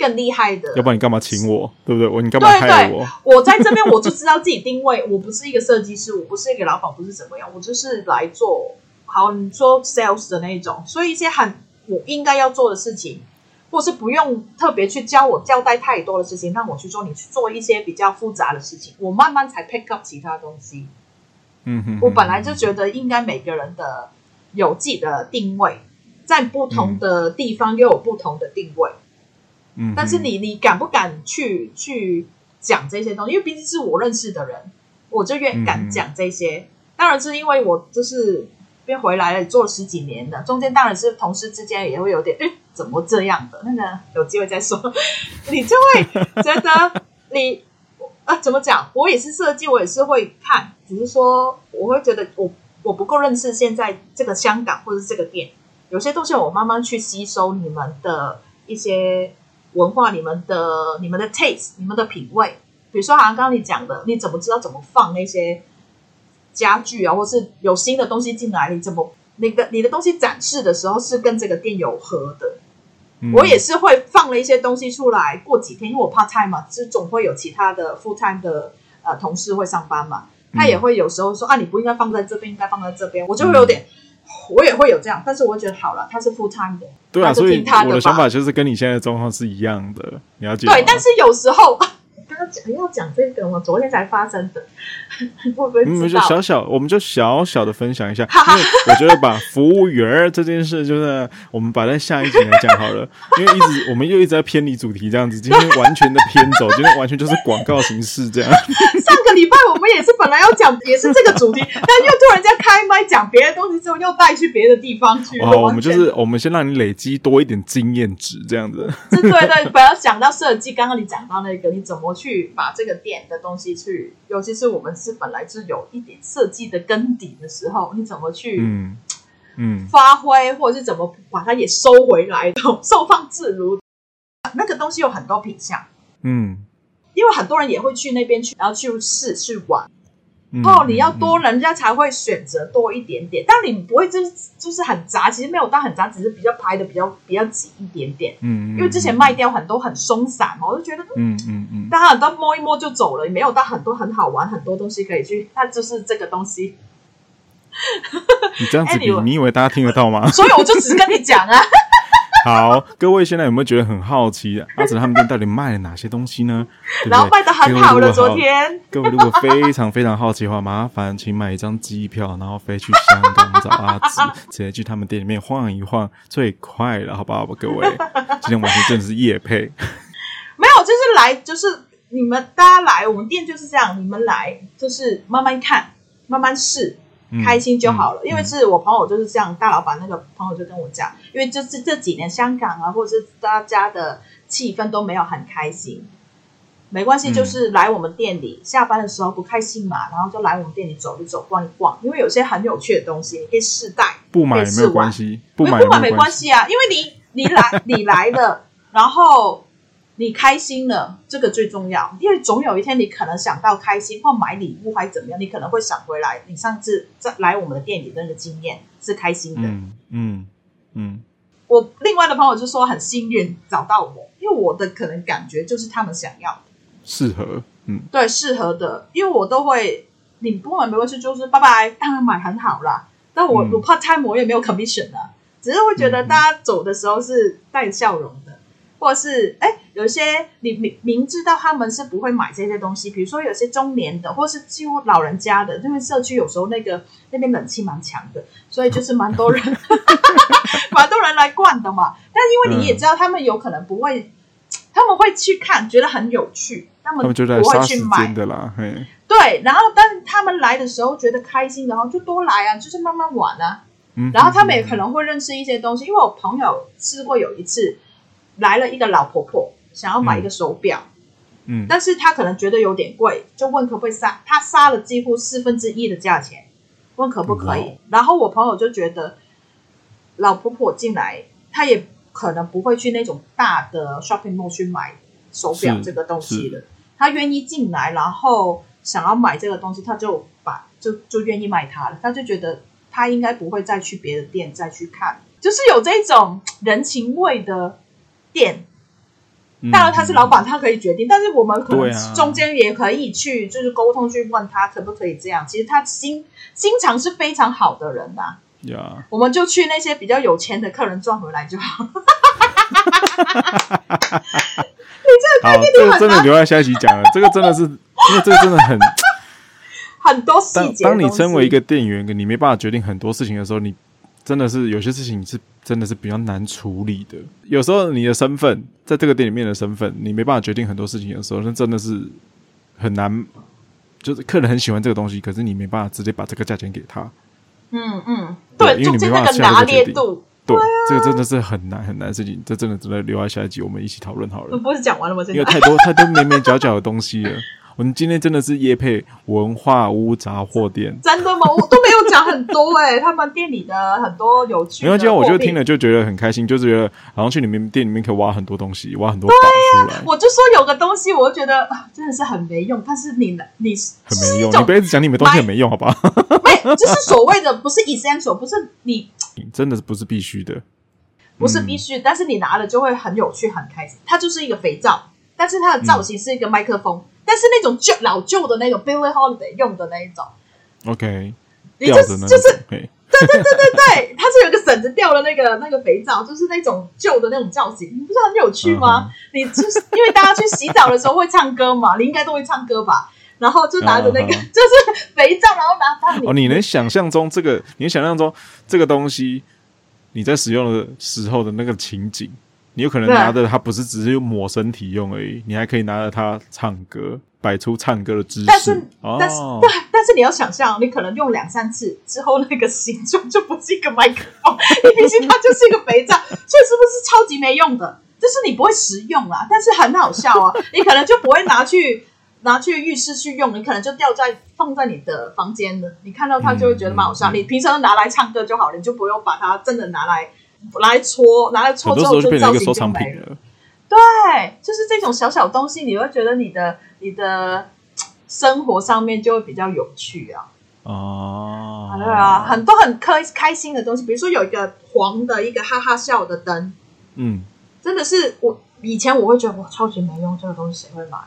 Speaker 3: 更厉害的。
Speaker 1: 要不然你干嘛请我？对不对？我你干嘛害我？
Speaker 3: 对对，我在这边我就知道自己定位，我不是一个设计师，我不是一个老板，不是怎么样，我就是来做好你说 sales 的那一种。所以一些很我应该要做的事情。或是不用特别去教我交代太多的事情，让我去做，你去做一些比较复杂的事情，我慢慢才 pick up 其他东西。
Speaker 1: 嗯哼，
Speaker 3: 我本来就觉得应该每个人的有自己的定位，在不同的地方又有不同的定位。嗯，但是你你敢不敢去去讲这些东西？因为毕竟是我认识的人，我就越敢讲这些。嗯、当然是因为我就是变回来了，做了十几年的，中间当然是同事之间也会有点诶怎么这样的？那个有机会再说，你就会觉得你啊，怎么讲？我也是设计，我也是会看，只是说我会觉得我我不够认识现在这个香港或者这个店，有些东西我慢慢去吸收你们的一些文化，你们的你们的 taste，你们的品味。比如说，好像刚刚你讲的，你怎么知道怎么放那些家具啊，或是有新的东西进来，你怎么？那个你的东西展示的时候是跟这个店有合的，嗯、我也是会放了一些东西出来。过几天，因为我 part time 嘛，就总会有其他的 full time 的呃同事会上班嘛，他也会有时候说、嗯、啊，你不应该放在这边，应该放在这边，我就会有点，嗯、我也会有这样，但是我觉得好了，他是 full time 的，
Speaker 1: 对啊，所以我的想法就是跟你现在的状况是一样的，你要记得。
Speaker 3: 对，但是有时候。要讲要讲这个吗？昨天才发生的，会不会知道？我们就
Speaker 1: 小小，我们就小小的分享一下。因为我觉得把服务员这件事，就是我们摆在下一集来讲好了。因为一直我们又一直在偏离主题，这样子，今天完全的偏走，今天完全就是广告形式这样。
Speaker 3: 上个礼拜我们也是本来要讲也是这个主题，但又突然间开麦讲别的东西之后，又带去别的地方去。
Speaker 1: 哦，我们就是我们先让你累积多一点经验值，这样子。
Speaker 3: 对对对，本来讲到设计，刚刚你讲到那个，你怎么去？把这个店的东西去，尤其是我们是本来是有一点设计的根底的时候，你怎么去嗯嗯发挥，或者是怎么把它也收回来的，收放自如。那个东西有很多品相，嗯，因为很多人也会去那边去，然后去试去玩。哦，你要多，人家才会选择多一点点。但你不会就是就是很杂，其实没有到很杂，只是比较排的比较比较挤一点点。嗯，因为之前卖掉很多很松散嘛，我就觉得嗯嗯嗯，大家很多摸一摸就走了，也没有到很多很好玩，很多东西可以去。它就是这个东西。
Speaker 1: 你这样子比，你以为大家听得到吗？
Speaker 3: 所以我就只是跟你讲啊。
Speaker 1: 好，各位现在有没有觉得很好奇？阿紫他们店到底卖了哪些东西呢？
Speaker 3: 然后卖的很好了。昨天，
Speaker 1: 各位如果非常非常好奇的话，麻烦请买一张机票，然后飞去香港找阿紫，直接去他们店里面晃一晃，最快了，好不好？各位，今天完全真的是夜配，
Speaker 3: 没有，就是来，就是你们大家来，我们店就是这样，你们来就是慢慢看，慢慢试。开心就好了，因为是我朋友就是这样，大老板那个朋友就跟我讲，因为就是这几年香港啊，或者是大家的气氛都没有很开心，没关系，就是来我们店里，嗯、下班的时候不开心嘛，然后就来我们店里走一走，逛一逛，因为有些很有趣的东西，你可以试戴，
Speaker 1: 不买没有关系，不买
Speaker 3: 不买没关系啊，因为你你来你来了，然后你开心了，这个最重要，因为总有一天你可能想到开心或买礼物还是怎么样，你可能会想回来，你上次在来我们的店里的那个经验是开心的。
Speaker 1: 嗯嗯嗯。
Speaker 3: 我另外的朋友就说很幸运找到我，因为我的可能感觉就是他们想要的，
Speaker 1: 适合，嗯，
Speaker 3: 对，适合的，因为我都会，你不买没关系，就是拜拜，当然买很好啦。但我、嗯、我怕 time 我也没有 commission 啊，只是会觉得大家走的时候是带笑容的，嗯、或者是哎，有一些你明明知道他们是不会买这些东西，比如说有些中年的，或是几乎老人家的，因为社区有时候那个那边冷气蛮强的，所以就是蛮多人。蛮多人来逛的嘛，但因为你也知道，他们有可能不会，嗯、他们会去看，觉得很有趣，他们不会去买
Speaker 1: 的啦。
Speaker 3: 对，然后但他们来的时候觉得开心，然后就多来啊，就是慢慢玩啊。
Speaker 1: 嗯，
Speaker 3: 然后他们也可能会认识一些东西，因为我朋友试过有一次来了一个老婆婆，想要买一个手表，
Speaker 1: 嗯，
Speaker 3: 但是她可能觉得有点贵，就问可不可以杀，她杀了几乎四分之一的价钱，问可不可以，嗯、然后我朋友就觉得。老婆婆进来，她也可能不会去那种大的 shopping mall 去买手表这个东西的。她愿意进来，然后想要买这个东西，她就把就就愿意买它了。她就觉得她应该不会再去别的店再去看，就是有这种人情味的店。当然他是老板，他可以决定，嗯、但是我们可能中间也可以去就是沟通，去问他可不可以这样。其实他心心肠是非常好的人呐、啊。
Speaker 1: 呀.
Speaker 3: 我们就去那些比较有钱的客人赚回来就好。你这个概念
Speaker 1: 这个真的留在下一集讲了。这个真的是，因为这个真的很
Speaker 3: 很多细节。
Speaker 1: 当你身为一个店员，你没办法决定很多事情的时候，你真的是有些事情是真的是比较难处理的。有时候你的身份在这个店里面的身份，你没办法决定很多事情的时候，那真的是很难。就是客人很喜欢这个东西，可是你没办法直接把这个价钱给他。
Speaker 3: 嗯嗯，对，因为你没办法下这个决定。
Speaker 1: 对，这个真的是很难很难的事情，这真的只能留在下一集我们一起讨论好了。
Speaker 3: 不是讲完了吗？
Speaker 1: 因为太多太多眉眉角角的东西了。我们今天真的是夜配文化屋杂货店，
Speaker 3: 真的吗？我都没有讲很多哎、欸，他们店里的很多有趣的。
Speaker 1: 没关系，我就听了就觉得很开心，就是觉得好像去你们店里面可以挖很多东西，挖很多宝出来。
Speaker 3: 我就说有个东西，我就觉得真的是很没用，但是你你
Speaker 1: 很没用，你不要一直讲你们东西很没用，好不好？
Speaker 3: 没，就是所谓的不是 essential，不是你
Speaker 1: 真的是不是必须的，
Speaker 3: 不是必须，嗯、但是你拿了就会很有趣、很开心。它就是一个肥皂，但是它的造型是一个麦克风。嗯但是那种旧老旧的那种 Billie Holiday 用的那一种
Speaker 1: ，OK，
Speaker 3: 你就是就是对对对对对，它是有个绳子吊的那个那个肥皂，就是那种旧的那种造型，你不是很有趣吗？Uh. 你就是因为大家去洗澡的时候会唱歌嘛，你应该都会唱歌吧？然后就拿着那个、uh. 就是肥皂，然后拿它。
Speaker 1: 哦，你能想象中这个？你能想象中这个东西你在使用的时候的那个情景？你有可能拿着它，不是只是用抹身体用而已，你还可以拿着它唱歌，摆出唱歌的姿势。
Speaker 3: 但是，哦、但是，对，但是你要想象，你可能用两三次之后，那个形状就不是一个麦克风，你毕竟它就是一个肥皂，所以是不是超级没用的？就是你不会实用啦，但是很好笑啊！你可能就不会拿去拿去浴室去用，你可能就掉在放在你的房间的，你看到它就会觉得蛮好笑。嗯、你平常拿来唱歌就好了，你就不用把它真的拿来。拿来搓，拿来搓之后就造型就没了。对，就是这种小小东西，你会觉得你的你的生活上面就会比较有趣啊。
Speaker 1: 哦，
Speaker 3: 对啊，很多很开开心的东西，比如说有一个黄的一个哈哈笑的灯，
Speaker 1: 嗯，
Speaker 3: 真的是我以前我会觉得哇超级没用，这个东西谁会买？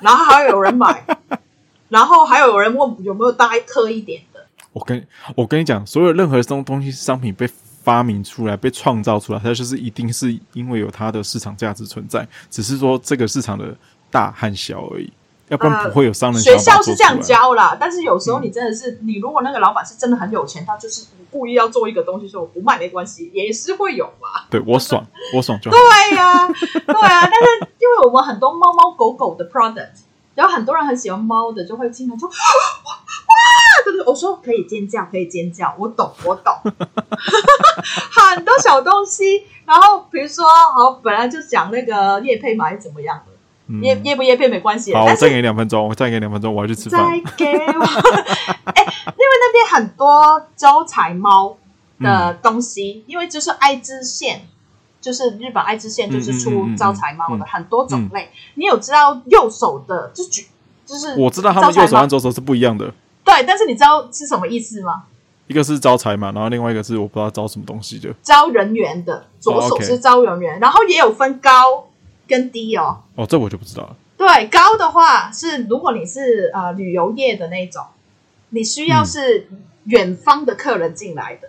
Speaker 3: 然后还有有人买，然后还有有人问有没有大特一点的。
Speaker 1: 我跟我跟你讲，所有任何东东西商品被。发明出来，被创造出来，它就是一定是因为有它的市场价值存在，只是说这个市场的大和小而已，要不然不会有商人、呃。学校
Speaker 3: 是这样教啦，但是有时候你真的是，嗯、你如果那个老板是真的很有钱，他就是故意要做一个东西，说我不卖没关系，也是会有嘛。
Speaker 1: 对我爽，我爽就好。
Speaker 3: 对呀、啊，对啊，但是因为我们很多猫猫狗狗的 product，然后很多人很喜欢猫的，就会经常说。对对，我说可以尖叫，可以尖叫，我懂，我懂，很多小东西。然后比如说，好，本来就讲那个叶配嘛，是怎么样的？业业不叶配没关系。
Speaker 1: 好，我再给你两分钟，我再给你两分钟，我要去吃饭。
Speaker 3: 再给我，哎，因为那边很多招财猫的东西，因为就是爱知县就是日本爱知县就是出招财猫的很多种类。你有知道右手的就举就是
Speaker 1: 我知道他们右手和左手是不一样的，
Speaker 3: 对，但是你知道是什么意思吗？
Speaker 1: 一个是招财嘛，然后另外一个是我不知道招什么东西的。
Speaker 3: 招人缘的左手是招人缘，然后也有分高跟低哦。
Speaker 1: 哦，这我就不知道了。
Speaker 3: 对，高的话是如果你是呃旅游业的那种，你需要是远方的客人进来的，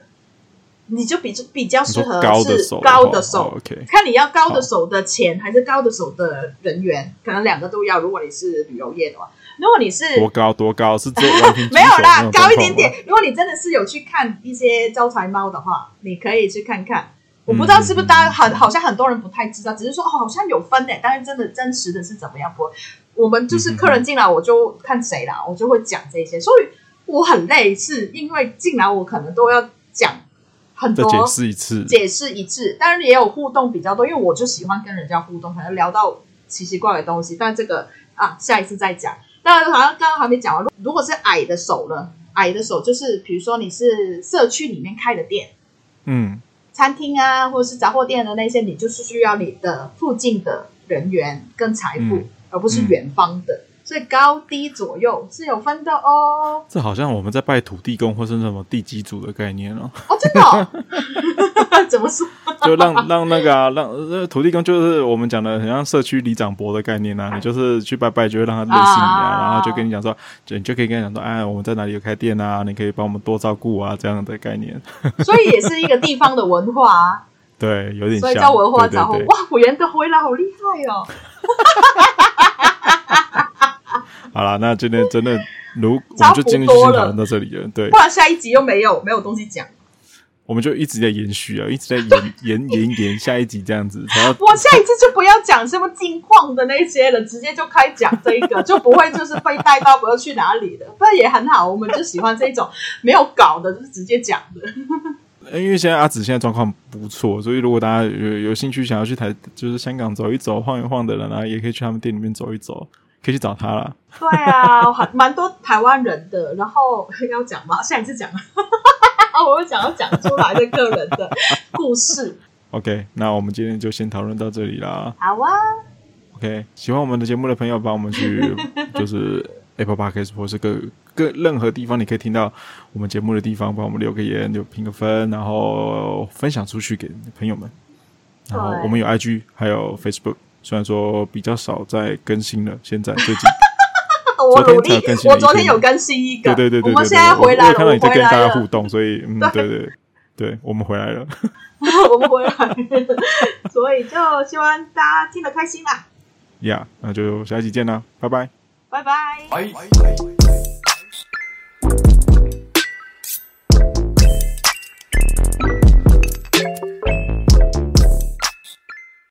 Speaker 3: 你就比比较适合是高的手。
Speaker 1: 哦，OK
Speaker 3: 看你要高的手的钱还是高的手的人员，可能两个都要。如果你是旅游业的话，如果你是
Speaker 1: 多高多高是只有完全
Speaker 3: 没有啦，高一
Speaker 1: 点
Speaker 3: 点。如果你真的是有去看一些招财猫的话，你可以去看看。我不知道是不是大家很好像很多人不太知道，只是说哦好像有分诶，但是真的真实的是怎么样不？我们就是客人进来，我就看谁啦，我就会讲这些，所以我很累，是因为进来我可能都要讲很多
Speaker 1: 解释一次，
Speaker 3: 解释一次，当然也有互动比较多，因为我就喜欢跟人家互动，可能聊到奇奇怪怪的东西。但这个啊，下一次再讲。当然，好像刚刚还没讲完。如果是矮的手呢？矮的手就是，比如说你是社区里面开的店，
Speaker 1: 嗯，
Speaker 3: 餐厅啊，或者是杂货店的那些，你就是需要你的附近的人员跟财富，
Speaker 1: 嗯
Speaker 3: 而不是远方的。所以高低左右是有分的哦。
Speaker 1: 这好像我们在拜土地公或是什么地基主的概念哦。
Speaker 3: 哦，真的、哦？怎么说？
Speaker 1: 就让让那个啊，让呃土地公就是我们讲的很像社区里长伯的概念啊，你就是去拜拜，就会让他认识你啊，
Speaker 3: 啊
Speaker 1: 然后就跟你讲说，就你就可以跟他讲说，哎，我们在哪里有开店啊，你可以帮我们多照顾啊，这样的概念。
Speaker 3: 所以也是一个地方的文化啊。
Speaker 1: 对，有点像。
Speaker 3: 所以叫文化杂货。
Speaker 1: 对对对
Speaker 3: 哇，我圆的回来好厉害哦！
Speaker 1: 好了，那今天真的，如我们就今天就先
Speaker 3: 讨
Speaker 1: 论到这里了。对
Speaker 3: 不，然下一集又没有没有东西讲。
Speaker 1: 我们就一直在延续啊，一直在延延延延下一集这样子，然后
Speaker 3: 我下一次就不要讲什么金矿的那些了，直接就开讲这一个，就不会就是被带到不知道去哪里的。不然也很好，我们就喜欢这种没有搞的，就是直接讲的。
Speaker 1: 因为现在阿紫现在状况不错，所以如果大家有有兴趣想要去台，就是香港走一走、晃一晃的人啊，也可以去他们店里面走一走，可以去找他了。
Speaker 3: 对啊，还蛮多台湾人的。然后要讲吗？下一次讲。我会想要讲出来的个人的故事。
Speaker 1: OK，那我们今天就先讨论到这里啦。
Speaker 3: 好啊。
Speaker 1: OK，喜欢我们的节目的朋友，帮我们去 就是 Apple Podcast 或是各各任何地方你可以听到我们节目的地方，帮我们留个言，留评个分，然后分享出去给朋友们。然后我们有 IG，还有 Facebook，虽然说比较少在更新了，现在最近。
Speaker 3: 我努力
Speaker 1: 昨天有更，新
Speaker 3: 我
Speaker 1: 一
Speaker 3: 昨天有更新一个。
Speaker 1: 对对对对，
Speaker 3: 我们现在回来了，
Speaker 1: 我看到你在跟大家互动，所以嗯，对对对，对，我们回来了，
Speaker 3: 我们回来了，所以就希望大家听得开心啦。
Speaker 1: 呀，yeah, 那就下一期见啦，拜拜，
Speaker 3: 拜拜。
Speaker 4: 拜。